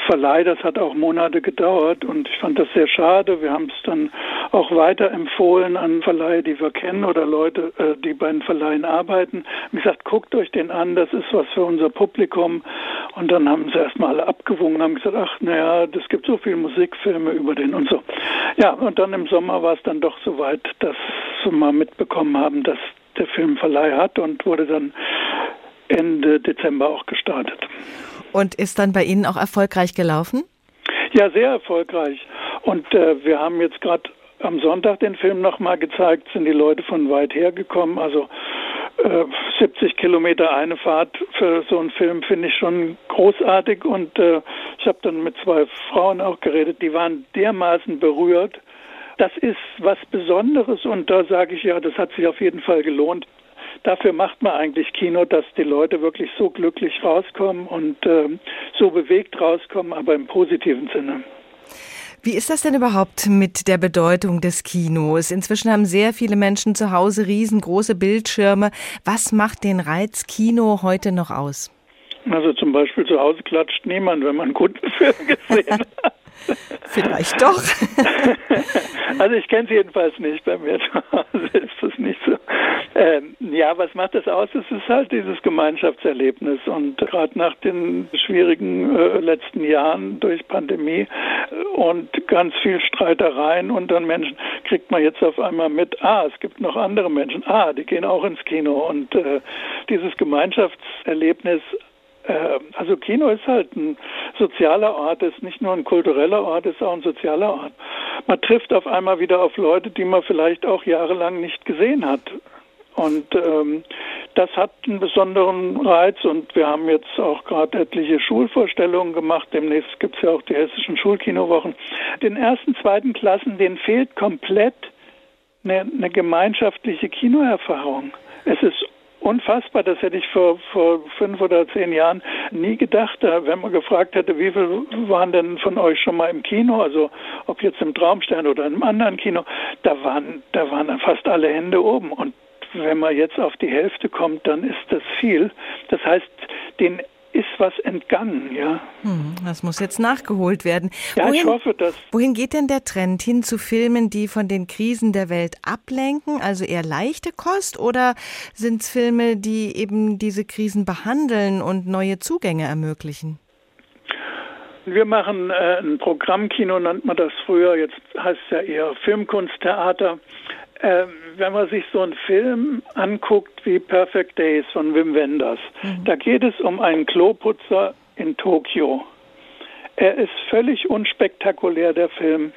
Verleih. Das hat auch Monate gedauert und ich fand das sehr schade. Wir haben es dann auch weiterempfohlen an Verleihe, die wir kennen oder Leute, äh, die bei den Verleihen arbeiten. Wie gesagt, guckt euch den an, das ist was für unser Publikum. Und dann haben sie erstmal alle abgewogen, haben gesagt, ach naja, es gibt so viele Musikfilme über den und so. Ja, und dann im Sommer war es dann doch soweit, dass mal mitbekommen haben, dass der Film Verleih hat und wurde dann Ende Dezember auch gestartet. Und ist dann bei Ihnen auch erfolgreich gelaufen? Ja, sehr erfolgreich. Und äh, wir haben jetzt gerade am Sonntag den Film nochmal gezeigt, sind die Leute von weit her gekommen. Also äh, 70 Kilometer eine Fahrt für so einen Film finde ich schon großartig. Und äh, ich habe dann mit zwei Frauen auch geredet, die waren dermaßen berührt. Das ist was Besonderes und da sage ich ja, das hat sich auf jeden Fall gelohnt dafür macht man eigentlich Kino, dass die Leute wirklich so glücklich rauskommen und äh, so bewegt rauskommen, aber im positiven Sinne. Wie ist das denn überhaupt mit der Bedeutung des Kinos? Inzwischen haben sehr viele Menschen zu Hause riesengroße Bildschirme. Was macht den Reiz Kino heute noch aus? Also zum Beispiel zu Hause klatscht niemand, wenn man einen guten [LAUGHS] Film gesehen hat. [LAUGHS] Vielleicht doch. [LAUGHS] also ich kenne es jedenfalls nicht. Bei mir [LAUGHS] zu Hause ist das nicht so. Ähm, ja, was macht das aus? Es ist halt dieses Gemeinschaftserlebnis. Und gerade nach den schwierigen äh, letzten Jahren durch Pandemie äh, und ganz viel Streitereien unter Menschen kriegt man jetzt auf einmal mit, ah, es gibt noch andere Menschen, ah, die gehen auch ins Kino. Und äh, dieses Gemeinschaftserlebnis also Kino ist halt ein sozialer Ort, ist nicht nur ein kultureller Ort, ist auch ein sozialer Ort. Man trifft auf einmal wieder auf Leute, die man vielleicht auch jahrelang nicht gesehen hat. Und ähm, das hat einen besonderen Reiz und wir haben jetzt auch gerade etliche Schulvorstellungen gemacht. Demnächst gibt es ja auch die hessischen Schulkinowochen. Den ersten, zweiten Klassen, denen fehlt komplett eine, eine gemeinschaftliche Kinoerfahrung. Es ist unfassbar. Das hätte ich vor, vor fünf oder zehn Jahren nie gedacht. Wenn man gefragt hätte, wie viele waren denn von euch schon mal im Kino, also ob jetzt im Traumstern oder in einem anderen Kino, da waren, da waren fast alle Hände oben. Und wenn man jetzt auf die Hälfte kommt, dann ist das viel. Das heißt, den ist was entgangen, ja. Hm, das muss jetzt nachgeholt werden. Ja, wohin, ich hoffe, dass. Wohin geht denn der Trend hin zu Filmen, die von den Krisen der Welt ablenken, also eher leichte Kost, oder sind es Filme, die eben diese Krisen behandeln und neue Zugänge ermöglichen? Wir machen äh, ein Programmkino, nennt man das früher, jetzt heißt es ja eher Filmkunsttheater. Äh, wenn man sich so einen Film anguckt wie Perfect Days von Wim Wenders, mhm. da geht es um einen Kloputzer in Tokio. Er ist völlig unspektakulär, der Film.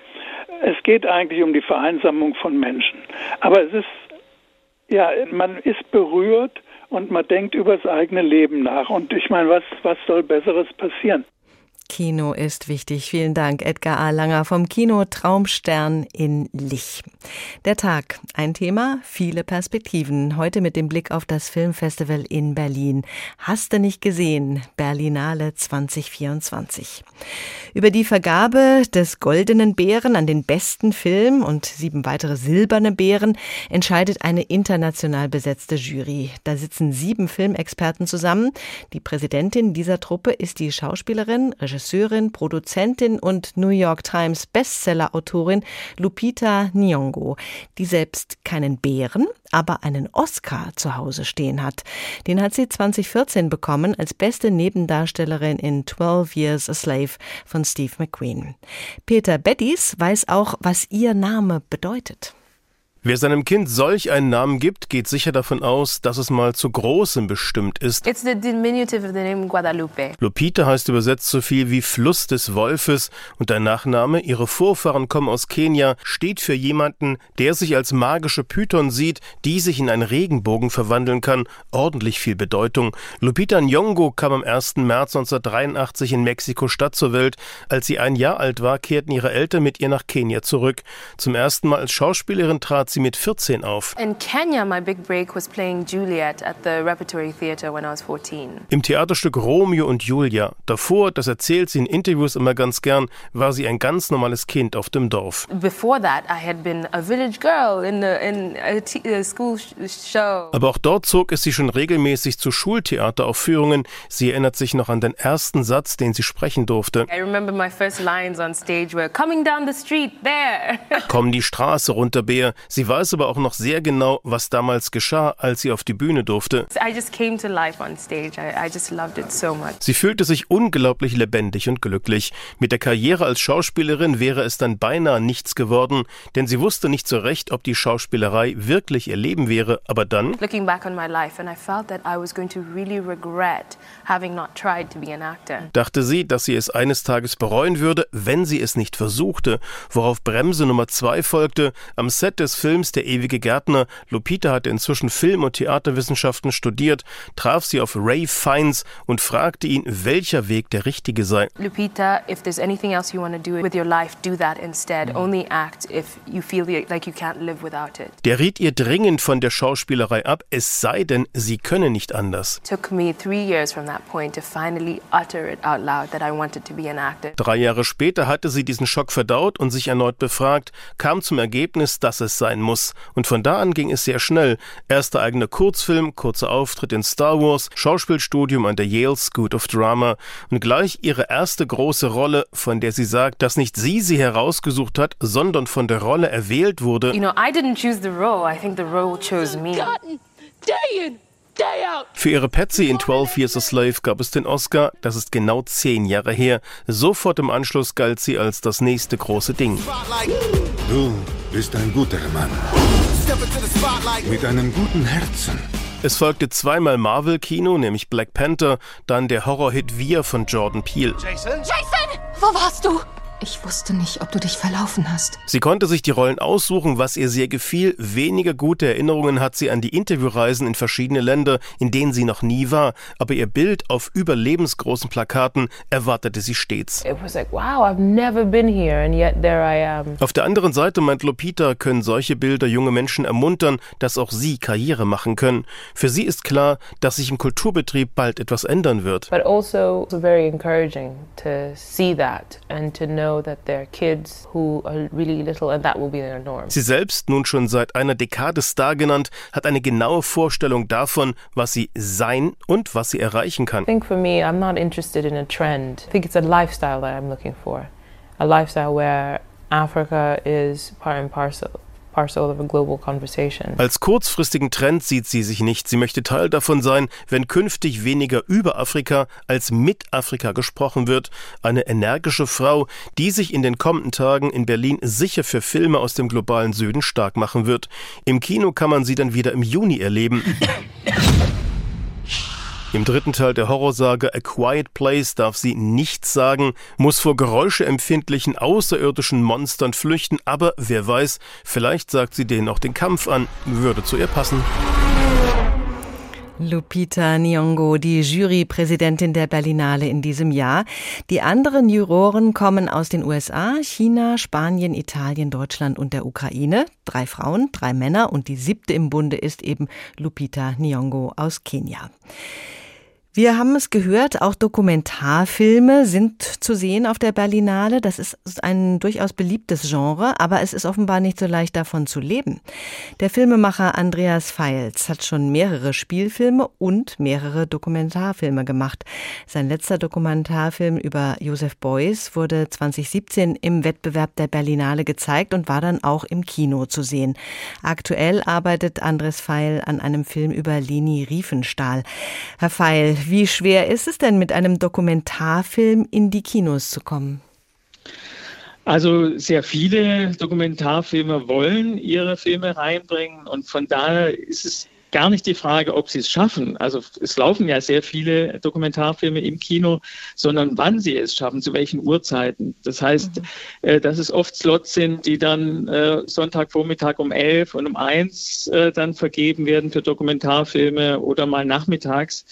Es geht eigentlich um die Vereinsamung von Menschen. Aber es ist, ja, man ist berührt und man denkt über das eigene Leben nach. Und ich meine, was, was soll Besseres passieren? Kino ist wichtig. Vielen Dank, Edgar A. Langer vom Kino Traumstern in Lich. Der Tag, ein Thema, viele Perspektiven. Heute mit dem Blick auf das Filmfestival in Berlin. Hast du nicht gesehen? Berlinale 2024. Über die Vergabe des Goldenen Bären an den besten Film und sieben weitere silberne Bären entscheidet eine international besetzte Jury. Da sitzen sieben Filmexperten zusammen. Die Präsidentin dieser Truppe ist die Schauspielerin, Regisseurin, Produzentin und New York Times Bestseller-Autorin Lupita Nyong'o, die selbst keinen Bären, aber einen Oscar zu Hause stehen hat. Den hat sie 2014 bekommen als beste Nebendarstellerin in 12 Years a Slave von Steve McQueen. Peter Bettys weiß auch, was ihr Name bedeutet. Wer seinem Kind solch einen Namen gibt, geht sicher davon aus, dass es mal zu Großem bestimmt ist. It's the diminutive of the name Guadalupe. Lupita heißt übersetzt so viel wie Fluss des Wolfes und der Nachname, ihre Vorfahren kommen aus Kenia, steht für jemanden, der sich als magische Python sieht, die sich in einen Regenbogen verwandeln kann. Ordentlich viel Bedeutung. Lupita Nyong'o kam am 1. März 1983 in Mexiko-Stadt zur Welt. Als sie ein Jahr alt war, kehrten ihre Eltern mit ihr nach Kenia zurück. Zum ersten Mal als Schauspielerin trat sie mit 14 auf. In Kenya, my big break was playing Juliet at the Repertory Theatre when I was 14. Im Theaterstück Romeo und Julia. Davor, das erzählt sie in Interviews immer ganz gern, war sie ein ganz normales Kind auf dem Dorf. Before that, I had been a village girl in, the, in a, a school show. Aber auch dort zog es sie schon regelmäßig zu Schultheateraufführungen. Sie erinnert sich noch an den ersten Satz, den sie sprechen durfte. I remember my first lines on stage were coming down the street there. Komm die Straße runter, Bär. Sie weiß aber auch noch sehr genau, was damals geschah, als sie auf die Bühne durfte. So. Sie fühlte sich unglaublich lebendig und glücklich. Mit der Karriere als Schauspielerin wäre es dann beinahe nichts geworden, denn sie wusste nicht so recht, ob die Schauspielerei wirklich ihr Leben wäre. Aber dann dachte sie, dass sie es eines Tages bereuen würde, wenn sie es nicht versuchte, worauf Bremse Nummer zwei folgte. Am Set des Films Der ewige Gärtner, Lupita hatte inzwischen Film- und Theaterwissenschaften studiert, traf sie auf Ray Fiennes und fragte ihn, welcher Weg der richtige sei. Lupita, if there's anything else you want to do with your life, do that instead. Only act if you feel like you can't live without it. Der riet ihr dringend von der Schauspielerei ab, es sei denn, sie könne nicht anders. Took me three years from that point to finally utter it out loud that I wanted to be an actor. Drei Jahre später hatte sie diesen Schock verdaut und sich erneut befragt, kam zum Ergebnis, dass es sein muss. Und von da an ging es sehr schnell. Erster eigener Kurzfilm, kurzer Auftritt in Star Wars, Schauspielstudium an der Yale School of Drama und gleich ihre erste große Rolle, von der sie sagt, dass nicht sie sie herausgesucht hat, sondern von der Rolle erwählt wurde. You know, I didn't choose the role. I think the role chose me. Für ihre Patsy in 12 Years a Slave gab es den Oscar, das ist genau zehn Jahre her. Sofort im Anschluss galt sie als das nächste große Ding. Du bist ein guter Mann. Mit einem guten Herzen. Es folgte zweimal Marvel-Kino, nämlich Black Panther, dann der Horrorhit Wir von Jordan Peele. Jason? Jason! Wo warst du? Ich wusste nicht, ob du dich verlaufen hast. Sie konnte sich die Rollen aussuchen, was ihr sehr gefiel. Weniger gute Erinnerungen hat sie an die Interviewreisen in verschiedene Länder, in denen sie noch nie war. Aber ihr Bild auf überlebensgroßen Plakaten erwartete sie stets. Like, wow. Auf der anderen Seite meint Lupita, können solche Bilder junge Menschen ermuntern, dass auch sie Karriere machen können. Für sie ist klar, dass sich im Kulturbetrieb bald etwas ändern wird. But also very encouraging to see that and to know that there are kids who are really little and that will be their norm. Sie selbst, nun schon seit einer Dekade Star genannt, hat eine genaue Vorstellung davon, was sie sein und was sie erreichen kann. I think for me, I'm not interested in a trend. I think it's a lifestyle that I'm looking for. A lifestyle where Africa is part and parcel parcel of a global conversation. Als kurzfristigen Trend sieht sie sich nicht. Sie möchte Teil davon sein, wenn künftig weniger über Afrika als mit Afrika gesprochen wird. Eine energische Frau, die sich in den kommenden Tagen in Berlin sicher für Filme aus dem globalen Süden stark machen wird. Im Kino kann man sie dann wieder im Juni erleben. Im dritten Teil der Horrorsage A Quiet Place darf sie nichts sagen, muss vor geräuscheempfindlichen außerirdischen Monstern flüchten, aber wer weiß, vielleicht sagt sie denen auch den Kampf an, würde zu ihr passen. Lupita Nyong'o, die Jurypräsidentin der Berlinale in diesem Jahr. Die anderen Juroren kommen aus den USA, China, Spanien, Italien, Deutschland und der Ukraine. Drei Frauen, drei Männer und die siebte im Bunde ist eben Lupita Nyong'o aus Kenia. Wir haben es gehört, auch Dokumentarfilme sind zu sehen auf der Berlinale. Das ist ein durchaus beliebtes Genre, aber es ist offenbar nicht so leicht davon zu leben. Der Filmemacher Andreas Feils hat schon mehrere Spielfilme und mehrere Dokumentarfilme gemacht. Sein letzter Dokumentarfilm über Josef Beuys wurde 2017 im Wettbewerb der Berlinale gezeigt und war dann auch im Kino zu sehen. Aktuell arbeitet Andres Feil an einem Film über Leni Riefenstahl. Herr Feil, wie schwer ist es denn, mit einem Dokumentarfilm in die Kinos zu kommen? Also sehr viele Dokumentarfilme wollen ihre Filme reinbringen und von daher ist es gar nicht die Frage, ob sie es schaffen. Also es laufen ja sehr viele Dokumentarfilme im Kino, sondern wann sie es schaffen, zu welchen Uhrzeiten. Das heißt, mhm. äh, dass es oft Slots sind, die dann äh, Sonntagvormittag um elf und um eins äh, dann vergeben werden für Dokumentarfilme oder mal nachmittags.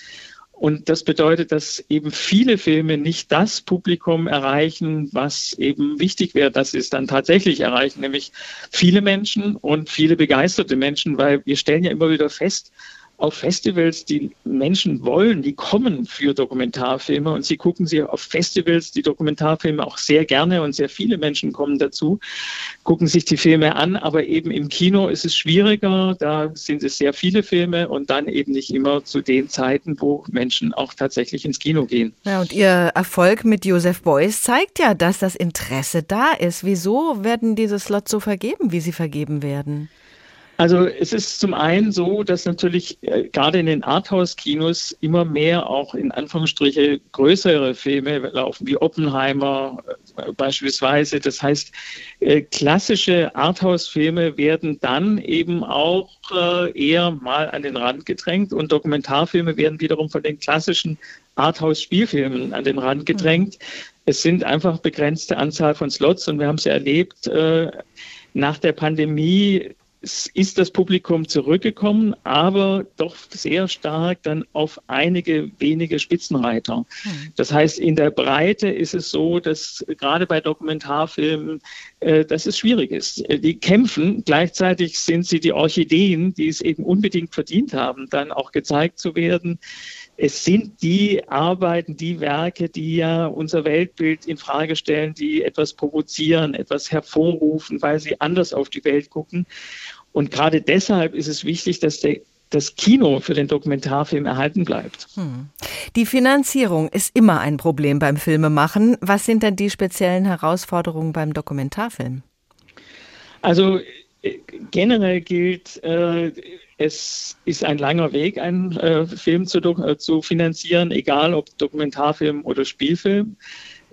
Und das bedeutet, dass eben viele Filme nicht das Publikum erreichen, was eben wichtig wäre, dass sie es dann tatsächlich erreichen, nämlich viele Menschen und viele begeisterte Menschen, weil wir stellen ja immer wieder fest, auf Festivals, die Menschen wollen, die kommen für Dokumentarfilme und sie gucken sie auf Festivals, die Dokumentarfilme auch sehr gerne und sehr viele Menschen kommen dazu, gucken sich die Filme an, aber eben im Kino ist es schwieriger, da sind es sehr viele Filme und dann eben nicht immer zu den Zeiten, wo Menschen auch tatsächlich ins Kino gehen. Ja, und Ihr Erfolg mit Joseph Beuys zeigt ja, dass das Interesse da ist. Wieso werden diese Slots so vergeben, wie sie vergeben werden? Also es ist zum einen so, dass natürlich äh, gerade in den Arthouse-Kinos immer mehr auch in Anführungsstriche größere Filme laufen, wie Oppenheimer äh, beispielsweise. Das heißt, äh, klassische Arthouse-Filme werden dann eben auch eher mal an den Rand gedrängt und Dokumentarfilme werden wiederum von den klassischen Arthouse-Spielfilmen an den Rand gedrängt. Mhm. Es sind einfach begrenzte Anzahl von Slots und wir haben es ja erlebt, nach der Pandemie ist das Publikum zurückgekommen, aber doch sehr stark dann auf einige wenige Spitzenreiter. Hm. Das heißt, in der Breite ist es so, dass gerade bei Dokumentarfilmen, äh, dass es schwierig ist. Die kämpfen, gleichzeitig sind sie die Orchideen, die es eben unbedingt verdient haben, dann auch gezeigt zu werden. Es sind die Arbeiten, die Werke, die ja unser Weltbild in Frage stellen, die etwas provozieren, etwas hervorrufen, weil sie anders auf die Welt gucken. Und gerade deshalb ist es wichtig, dass der das Kino für den Dokumentarfilm erhalten bleibt. Hm. Die Finanzierung ist immer ein Problem beim Filmemachen. Was sind denn die speziellen Herausforderungen beim Dokumentarfilm? Also äh, generell gilt, äh, es ist ein langer Weg, einen äh, Film zu, äh, zu finanzieren, egal ob Dokumentarfilm oder Spielfilm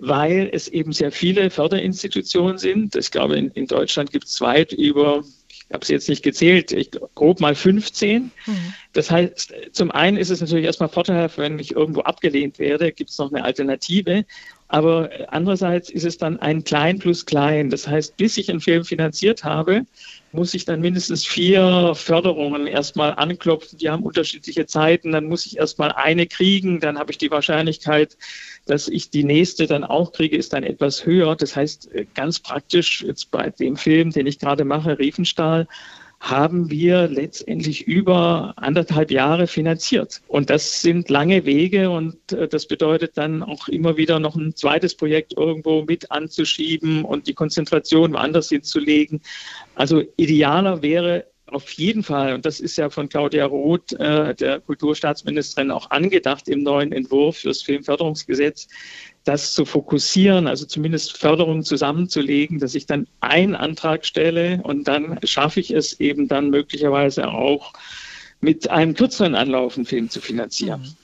weil es eben sehr viele Förderinstitutionen sind. Ich glaube, in, in Deutschland gibt es weit über ich habe es jetzt nicht gezählt, ich, grob mal 15. Mhm. Das heißt, zum einen ist es natürlich erstmal vorteilhaft, wenn ich irgendwo abgelehnt werde, gibt es noch eine Alternative. Aber andererseits ist es dann ein Klein plus Klein. Das heißt, bis ich einen Film finanziert habe, muss ich dann mindestens vier Förderungen erstmal anklopfen. Die haben unterschiedliche Zeiten. Dann muss ich erstmal eine kriegen. Dann habe ich die Wahrscheinlichkeit, dass ich die nächste dann auch kriege, ist dann etwas höher. Das heißt, ganz praktisch jetzt bei dem Film, den ich gerade mache, Riefenstahl, haben wir letztendlich über anderthalb Jahre finanziert. Und das sind lange Wege und äh, das bedeutet dann auch immer wieder noch ein zweites Projekt irgendwo mit anzuschieben und die Konzentration woanders hinzulegen. Also idealer wäre auf jeden Fall, und das ist ja von Claudia Roth, äh, der Kulturstaatsministerin, auch angedacht im neuen Entwurf für das Filmförderungsgesetz, das zu fokussieren, also zumindest Förderungen zusammenzulegen, dass ich dann einen Antrag stelle und dann schaffe ich es eben dann möglicherweise auch mit einem kürzeren Anlauf einen Film zu finanzieren. Mhm.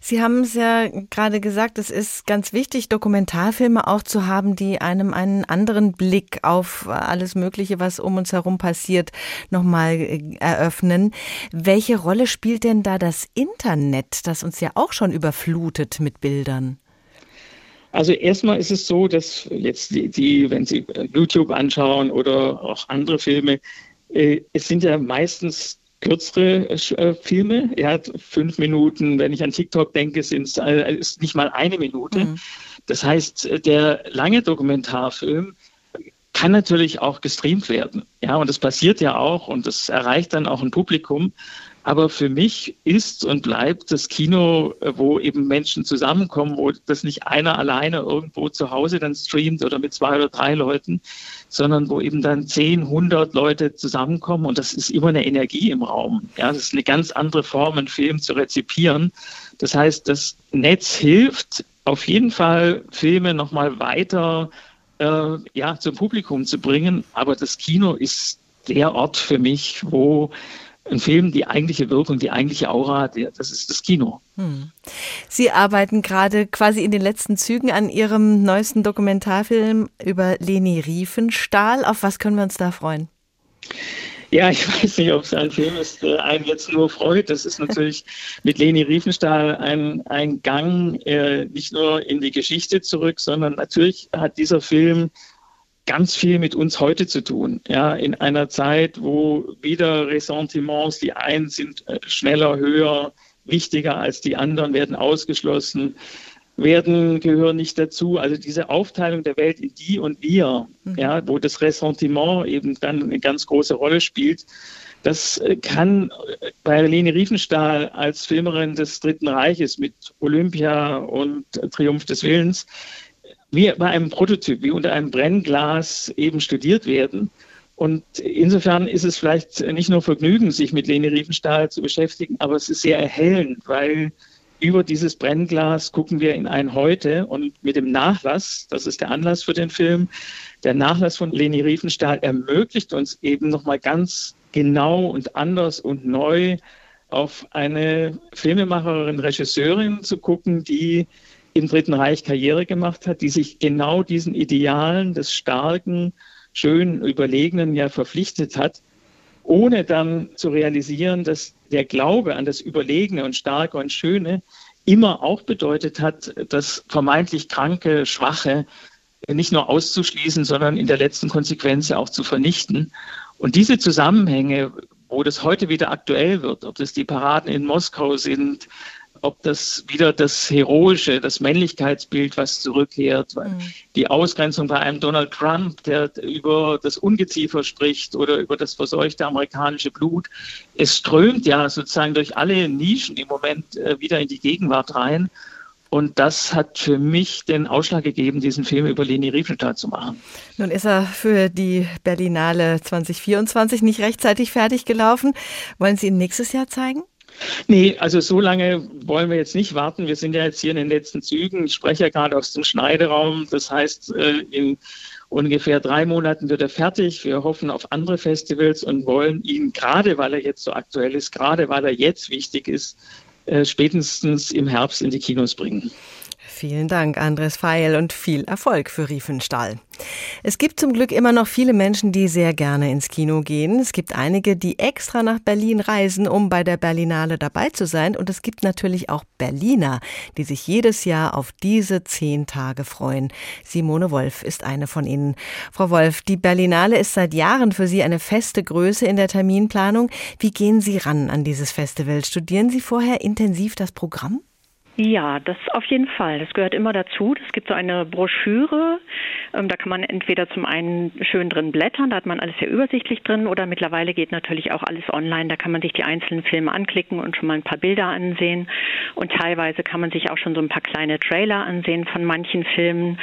Sie haben es ja gerade gesagt, es ist ganz wichtig, Dokumentarfilme auch zu haben, die einem einen anderen Blick auf alles Mögliche, was um uns herum passiert, nochmal äh, eröffnen. Welche Rolle spielt denn da das Internet, das uns ja auch schon überflutet mit Bildern? Also erstmal ist es so, dass jetzt die, die wenn Sie YouTube anschauen oder auch andere Filme, äh, es sind ja meistens kürzere äh, Filme. Er hat fünf Minuten, wenn ich an TikTok denke, sind es äh, ist nicht mal eine Minute. Mhm. Das heißt, der lange Dokumentarfilm kann natürlich auch gestreamt werden. Ja, und das passiert ja auch und das erreicht dann auch ein Publikum. Aber für mich ist und bleibt das Kino, äh, wo eben Menschen zusammenkommen, wo das nicht einer alleine irgendwo zu Hause dann streamt oder mit zwei oder drei Leuten, sondern wo eben dann zehn, hundert Leute zusammenkommen und das ist immer eine Energie im Raum. Ja, das ist eine ganz andere Form, einen Film zu rezipieren. Das heißt, das Netz hilft auf jeden Fall, Filme nochmal weiter äh, ja, zum Publikum zu bringen. Aber das Kino ist der Ort für mich, wo ein Film die eigentliche Wirkung, die eigentliche Aura hat, das ist das Kino. Hm. Sie arbeiten gerade quasi in den letzten Zügen an Ihrem neuesten Dokumentarfilm über Leni Riefenstahl. Auf was können wir uns da freuen? Ja, ich [LAUGHS] weiß nicht, ob es ein Film ist, der einen jetzt nur freut. Das ist natürlich [LAUGHS] mit Leni Riefenstahl ein, ein Gang äh, nicht nur in die Geschichte zurück, sondern natürlich hat dieser Film ganz viel mit uns heute zu tun. Ja, in einer Zeit, wo wieder Ressentiments, die einen sind äh, schneller, höher, wichtiger als die anderen, werden ausgeschlossen, werden, gehören nicht dazu. Also diese Aufteilung der Welt in die und wir, mhm. ja, wo das Ressentiment eben dann eine ganz große Rolle spielt, das kann bei Leni Riefenstahl als Filmerin des Dritten Reiches mit Olympia und Triumph des Willens wie bei einem Prototyp, wie unter einem Brennglas eben studiert werden. Und insofern ist es vielleicht nicht nur Vergnügen, sich mit Leni Riefenstahl zu beschäftigen, aber es ist sehr erhellend, weil über dieses Brennglas gucken wir in ein Heute und mit dem Nachlass, das ist der Anlass für den Film, der Nachlass von Leni Riefenstahl ermöglicht uns eben nochmal ganz genau und anders und neu auf eine Filmemacherin, Regisseurin zu gucken, die im Dritten Reich Karriere gemacht hat, die sich genau diesen Idealen des starken, schönen, überlegenen ja verpflichtet hat, ohne dann zu realisieren, dass der Glaube an das Überlegene und Starke und Schöne immer auch bedeutet hat, das vermeintlich Kranke, Schwache nicht nur auszuschließen, sondern in der letzten Konsequenz auch zu vernichten. Und diese Zusammenhänge, wo das heute wieder aktuell wird, ob das die Paraden in Moskau sind, ob das wieder das Heroische, das Männlichkeitsbild, was zurückkehrt, mhm. die Ausgrenzung bei einem Donald Trump, der über das Ungeziefer spricht oder über das verseuchte amerikanische Blut. Es strömt ja sozusagen durch alle Nischen im Moment äh, wieder in die Gegenwart rein. Und das hat für mich den Ausschlag gegeben, diesen Film über Leni Riefenstahl zu machen. Nun ist er für die Berlinale 2024 nicht rechtzeitig fertig gelaufen. Wollen Sie ihn nächstes Jahr zeigen? Nee, also so lange wollen wir jetzt nicht warten. Wir sind ja jetzt hier in den letzten Zügen. Ich spreche ja gerade aus dem Schneideraum. Das heißt, äh, in ungefähr drei Monaten wird er fertig. Wir hoffen auf andere Festivals und wollen ihn, gerade weil er jetzt so aktuell ist, gerade weil er jetzt wichtig ist, äh, spätestens im Herbst in die Kinos bringen. Vielen Dank, Andres Feil, und viel Erfolg für Riefenstahl. Es gibt zum Glück immer noch viele Menschen, die sehr gerne ins Kino gehen. Es gibt einige, die extra nach Berlin reisen, um bei der Berlinale dabei zu sein. Und es gibt natürlich auch Berliner, die sich jedes Jahr auf diese zehn Tage freuen. Simone Wolf ist eine von ihnen. Frau Wolf, die Berlinale ist seit Jahren für Sie eine feste Größe in der Terminplanung. Wie gehen Sie ran an dieses Festival? Studieren Sie vorher intensiv das Programm? Ja, das auf jeden Fall. Das gehört immer dazu. Es gibt so eine Broschüre, ähm, da kann man entweder zum einen schön drin blättern, da hat man alles sehr übersichtlich drin, oder mittlerweile geht natürlich auch alles online. Da kann man sich die einzelnen Filme anklicken und schon mal ein paar Bilder ansehen. Und teilweise kann man sich auch schon so ein paar kleine Trailer ansehen von manchen Filmen.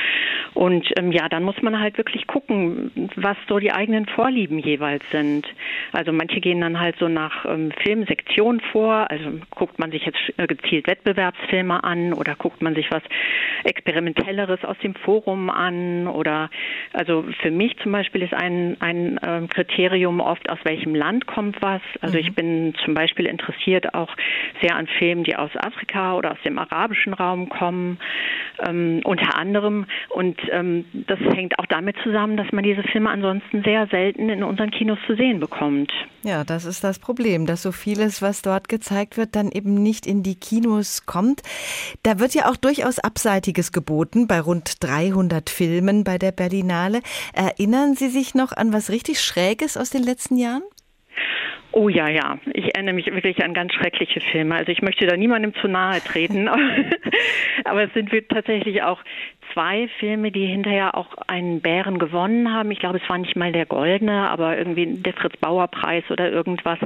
Und ähm, ja, dann muss man halt wirklich gucken, was so die eigenen Vorlieben jeweils sind. Also manche gehen dann halt so nach ähm, Filmsektion vor, also guckt man sich jetzt äh, gezielt Wettbewerbsfilme Filme an oder guckt man sich was Experimentelleres aus dem Forum an oder also für mich zum Beispiel ist ein, ein äh, Kriterium oft, aus welchem Land kommt was. Also mhm. ich bin zum Beispiel interessiert auch sehr an Filmen, die aus Afrika oder aus dem arabischen Raum kommen, ähm, unter anderem. Und ähm, das hängt auch damit zusammen, dass man diese Filme ansonsten sehr selten in unseren Kinos zu sehen bekommt. Ja, das ist das Problem, dass so vieles, was dort gezeigt wird, dann eben nicht in die Kinos kommt. Da wird ja auch durchaus Abseitiges geboten bei rund 300 Filmen bei der Berlinale. Erinnern Sie sich noch an was richtig Schräges aus den letzten Jahren? Oh ja, ja. Ich erinnere mich wirklich an ganz schreckliche Filme. Also ich möchte da niemandem zu nahe treten. [LAUGHS] Aber es sind tatsächlich auch zwei Filme, die hinterher auch einen Bären gewonnen haben. Ich glaube, es war nicht mal der Goldene, aber irgendwie der Fritz-Bauer-Preis oder irgendwas.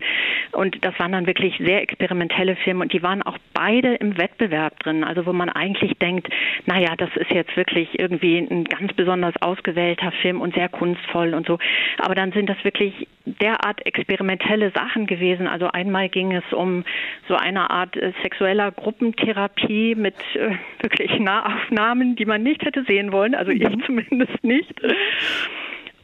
Und das waren dann wirklich sehr experimentelle Filme und die waren auch beide im Wettbewerb drin. Also wo man eigentlich denkt, naja, das ist jetzt wirklich irgendwie ein ganz besonders ausgewählter Film und sehr kunstvoll und so. Aber dann sind das wirklich derart experimentelle Sachen gewesen. Also einmal ging es um so eine Art äh, sexueller Gruppentherapie mit äh, wirklich Nahaufnahmen, die man nicht nicht hätte sehen wollen, also ich mhm. [LAUGHS] zumindest nicht.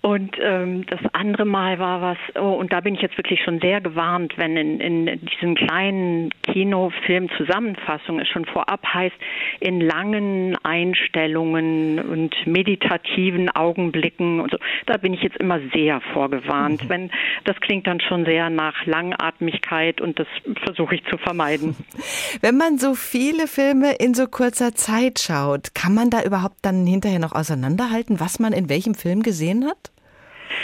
Und ähm, das andere Mal war was, oh, und da bin ich jetzt wirklich schon sehr gewarnt, wenn in, in diesen kleinen Kinofilm-Zusammenfassungen es schon vorab heißt, in langen Einstellungen und meditativen Augenblicken und so, da bin ich jetzt immer sehr vorgewarnt. Mhm. Wenn das klingt dann schon sehr nach Langatmigkeit und das versuche ich zu vermeiden. [LAUGHS] Wenn man so viele Filme in so kurzer Zeit schaut, kann man da überhaupt dann hinterher noch auseinanderhalten, was man in welchem Film gesehen hat?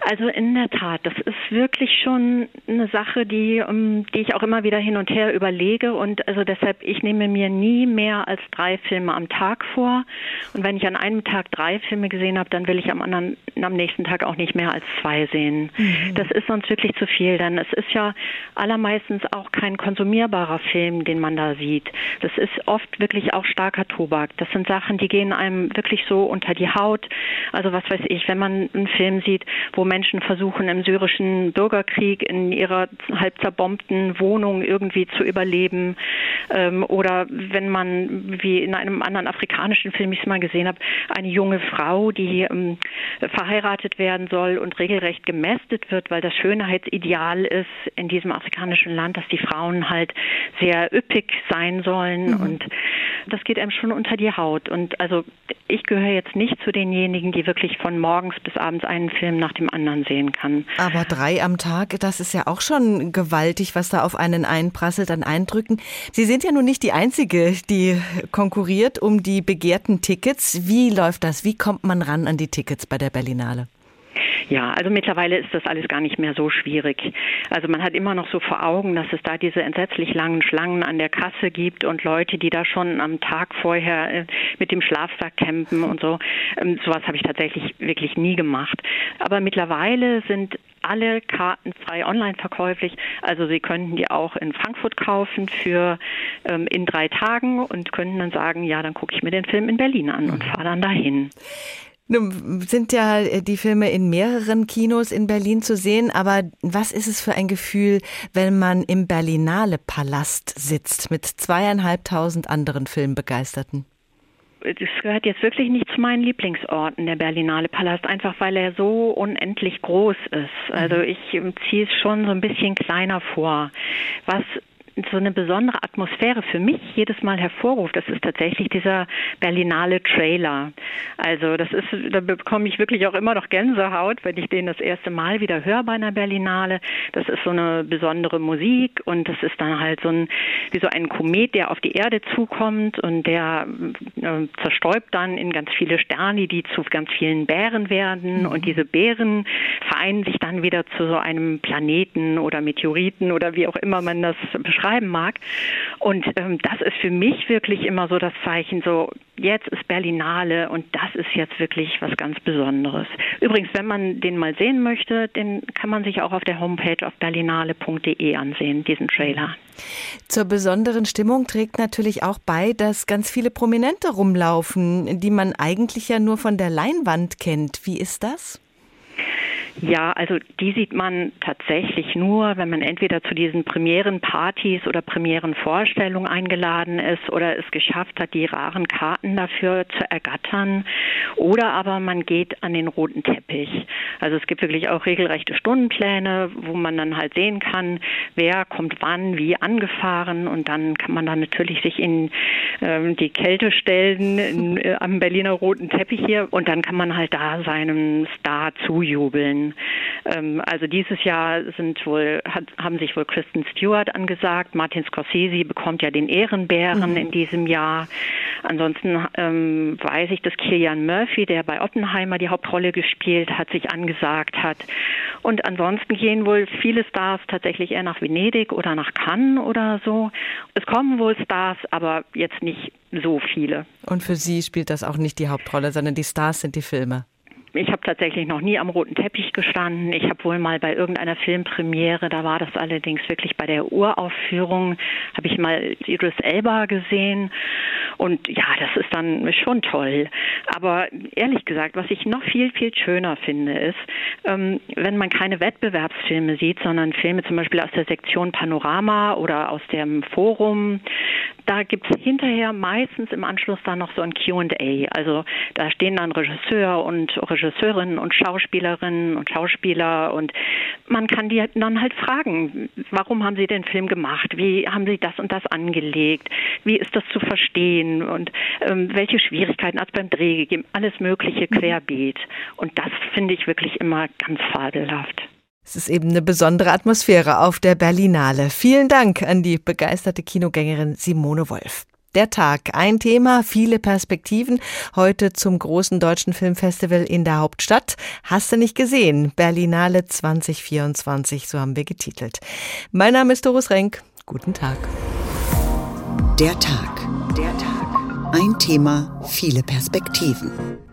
Also in der Tat, das ist wirklich schon eine Sache, die, um, die ich auch immer wieder hin und her überlege und also deshalb, ich nehme mir nie mehr als drei Filme am Tag vor und wenn ich an einem Tag drei Filme gesehen habe, dann will ich am anderen, am nächsten Tag auch nicht mehr als zwei sehen. Mhm. Das ist sonst wirklich zu viel, denn es ist ja allermeistens auch kein konsumierbarer Film, den man da sieht. Das ist oft wirklich auch starker Tobak. Das sind Sachen, die gehen einem wirklich so unter die Haut. Also was weiß ich, wenn man einen Film sieht, wo Menschen versuchen, im syrischen Bürgerkrieg in ihrer halb zerbombten Wohnung irgendwie zu überleben. Ähm, oder wenn man, wie in einem anderen afrikanischen Film ich es mal gesehen habe, eine junge Frau, die ähm, verheiratet werden soll und regelrecht gemästet wird, weil das Schönheitsideal ist in diesem afrikanischen Land, dass die Frauen halt sehr üppig sein sollen. Mhm. Und das geht einem schon unter die Haut. Und also ich gehöre jetzt nicht zu denjenigen, die wirklich von morgens bis abends einen Film nach dem anderen sehen kann. Aber drei am Tag, das ist ja auch schon gewaltig, was da auf einen einprasselt an Eindrücken. Sie sind ja nun nicht die Einzige, die konkurriert um die begehrten Tickets. Wie läuft das? Wie kommt man ran an die Tickets bei der Berlinale? Ja, also mittlerweile ist das alles gar nicht mehr so schwierig. Also man hat immer noch so vor Augen, dass es da diese entsetzlich langen Schlangen an der Kasse gibt und Leute, die da schon am Tag vorher äh, mit dem Schlafsack campen und so. Ähm, sowas habe ich tatsächlich wirklich nie gemacht. Aber mittlerweile sind alle Karten frei online verkäuflich. Also Sie könnten die auch in Frankfurt kaufen für ähm, in drei Tagen und könnten dann sagen, ja, dann gucke ich mir den Film in Berlin an und fahre dann dahin. Nun sind ja äh, die Filme in mehreren Kinos in Berlin zu sehen, aber was ist es für ein Gefühl, wenn man im Berlinale Palast sitzt mit zweieinhalbtausend anderen Filmbegeisterten? das gehört jetzt wirklich nicht zu meinen Lieblingsorten, der Berlinale Palast, einfach weil er so unendlich groß ist. Also mhm. ich ziehe es schon so ein bisschen kleiner vor. Was so eine besondere Atmosphäre für mich jedes Mal hervorruft, das ist tatsächlich dieser Berlinale Trailer. Also das ist, da bekomme ich wirklich auch immer noch Gänsehaut, wenn ich den das erste Mal wieder höre bei einer Berlinale. Das ist so eine besondere Musik und das ist dann halt so ein, wie so ein Komet, der auf die Erde zukommt und der äh, zerstäubt dann in ganz viele Sterne, die zu ganz vielen Bären werden mhm. und diese Bären vereinen sich dann wieder zu so einem Planeten oder Meteoriten oder wie auch immer man das beschreibt beschreiben mag. Und ähm, das ist für mich wirklich immer so das Zeichen, so jetzt ist Berlinale und das ist jetzt wirklich was ganz Besonderes. Übrigens, wenn man den mal sehen möchte, den kann man sich auch auf der Homepage auf berlinale.de ansehen, diesen Trailer. Zur besonderen Stimmung trägt natürlich auch bei, dass ganz viele Prominente rumlaufen, die man eigentlich ja nur von der Leinwand kennt. Wie ist das? Ja, also die sieht man tatsächlich nur, wenn man entweder zu diesen Premierenpartys oder Premierenvorstellungen eingeladen ist oder es geschafft hat, die raren Karten dafür zu ergattern. Oder aber man geht an den roten Teppich. Also es gibt wirklich auch regelrechte Stundenpläne, wo man dann halt sehen kann, wer kommt wann, wie angefahren und dann kann man dann natürlich sich in ähm, die Kälte stellen in, äh, am Berliner roten Teppich hier und dann kann man halt da seinem Star zujubeln. Ähm, also dieses Jahr sind wohl, hat, haben sich wohl Kristen Stewart angesagt. Martin Scorsese bekommt ja den Ehrenbären mhm. in diesem Jahr. Ansonsten ähm, weiß ich, dass Kilian Murphy, der bei Oppenheimer die Hauptrolle gespielt hat, sich angesagt hat. Und ansonsten gehen wohl viele Stars tatsächlich eher nach Venedig oder nach Cannes oder so. Es kommen wohl Stars, aber jetzt nicht so viele. Und für Sie spielt das auch nicht die Hauptrolle, sondern die Stars sind die Filme. Ich habe tatsächlich noch nie am roten Teppich gestanden. Ich habe wohl mal bei irgendeiner Filmpremiere, da war das allerdings wirklich bei der Uraufführung, habe ich mal Idris Elba gesehen. Und ja, das ist dann schon toll. Aber ehrlich gesagt, was ich noch viel, viel schöner finde, ist, ähm, wenn man keine Wettbewerbsfilme sieht, sondern Filme zum Beispiel aus der Sektion Panorama oder aus dem Forum, da gibt es hinterher meistens im Anschluss dann noch so ein QA. Also da stehen dann Regisseur und Regisseurinnen und Schauspielerinnen und Schauspieler und man kann die dann halt fragen, warum haben sie den Film gemacht? Wie haben sie das und das angelegt? Wie ist das zu verstehen? Und ähm, welche Schwierigkeiten hat es beim Dreh gegeben? Alles Mögliche querbeet. Und das finde ich wirklich immer ganz fabelhaft. Es ist eben eine besondere Atmosphäre auf der Berlinale. Vielen Dank an die begeisterte Kinogängerin Simone Wolf. Der Tag, ein Thema, viele Perspektiven. Heute zum großen deutschen Filmfestival in der Hauptstadt. Hast du nicht gesehen? Berlinale 2024, so haben wir getitelt. Mein Name ist Doris Renk. Guten Tag. Der Tag. Der Tag. Ein Thema, viele Perspektiven.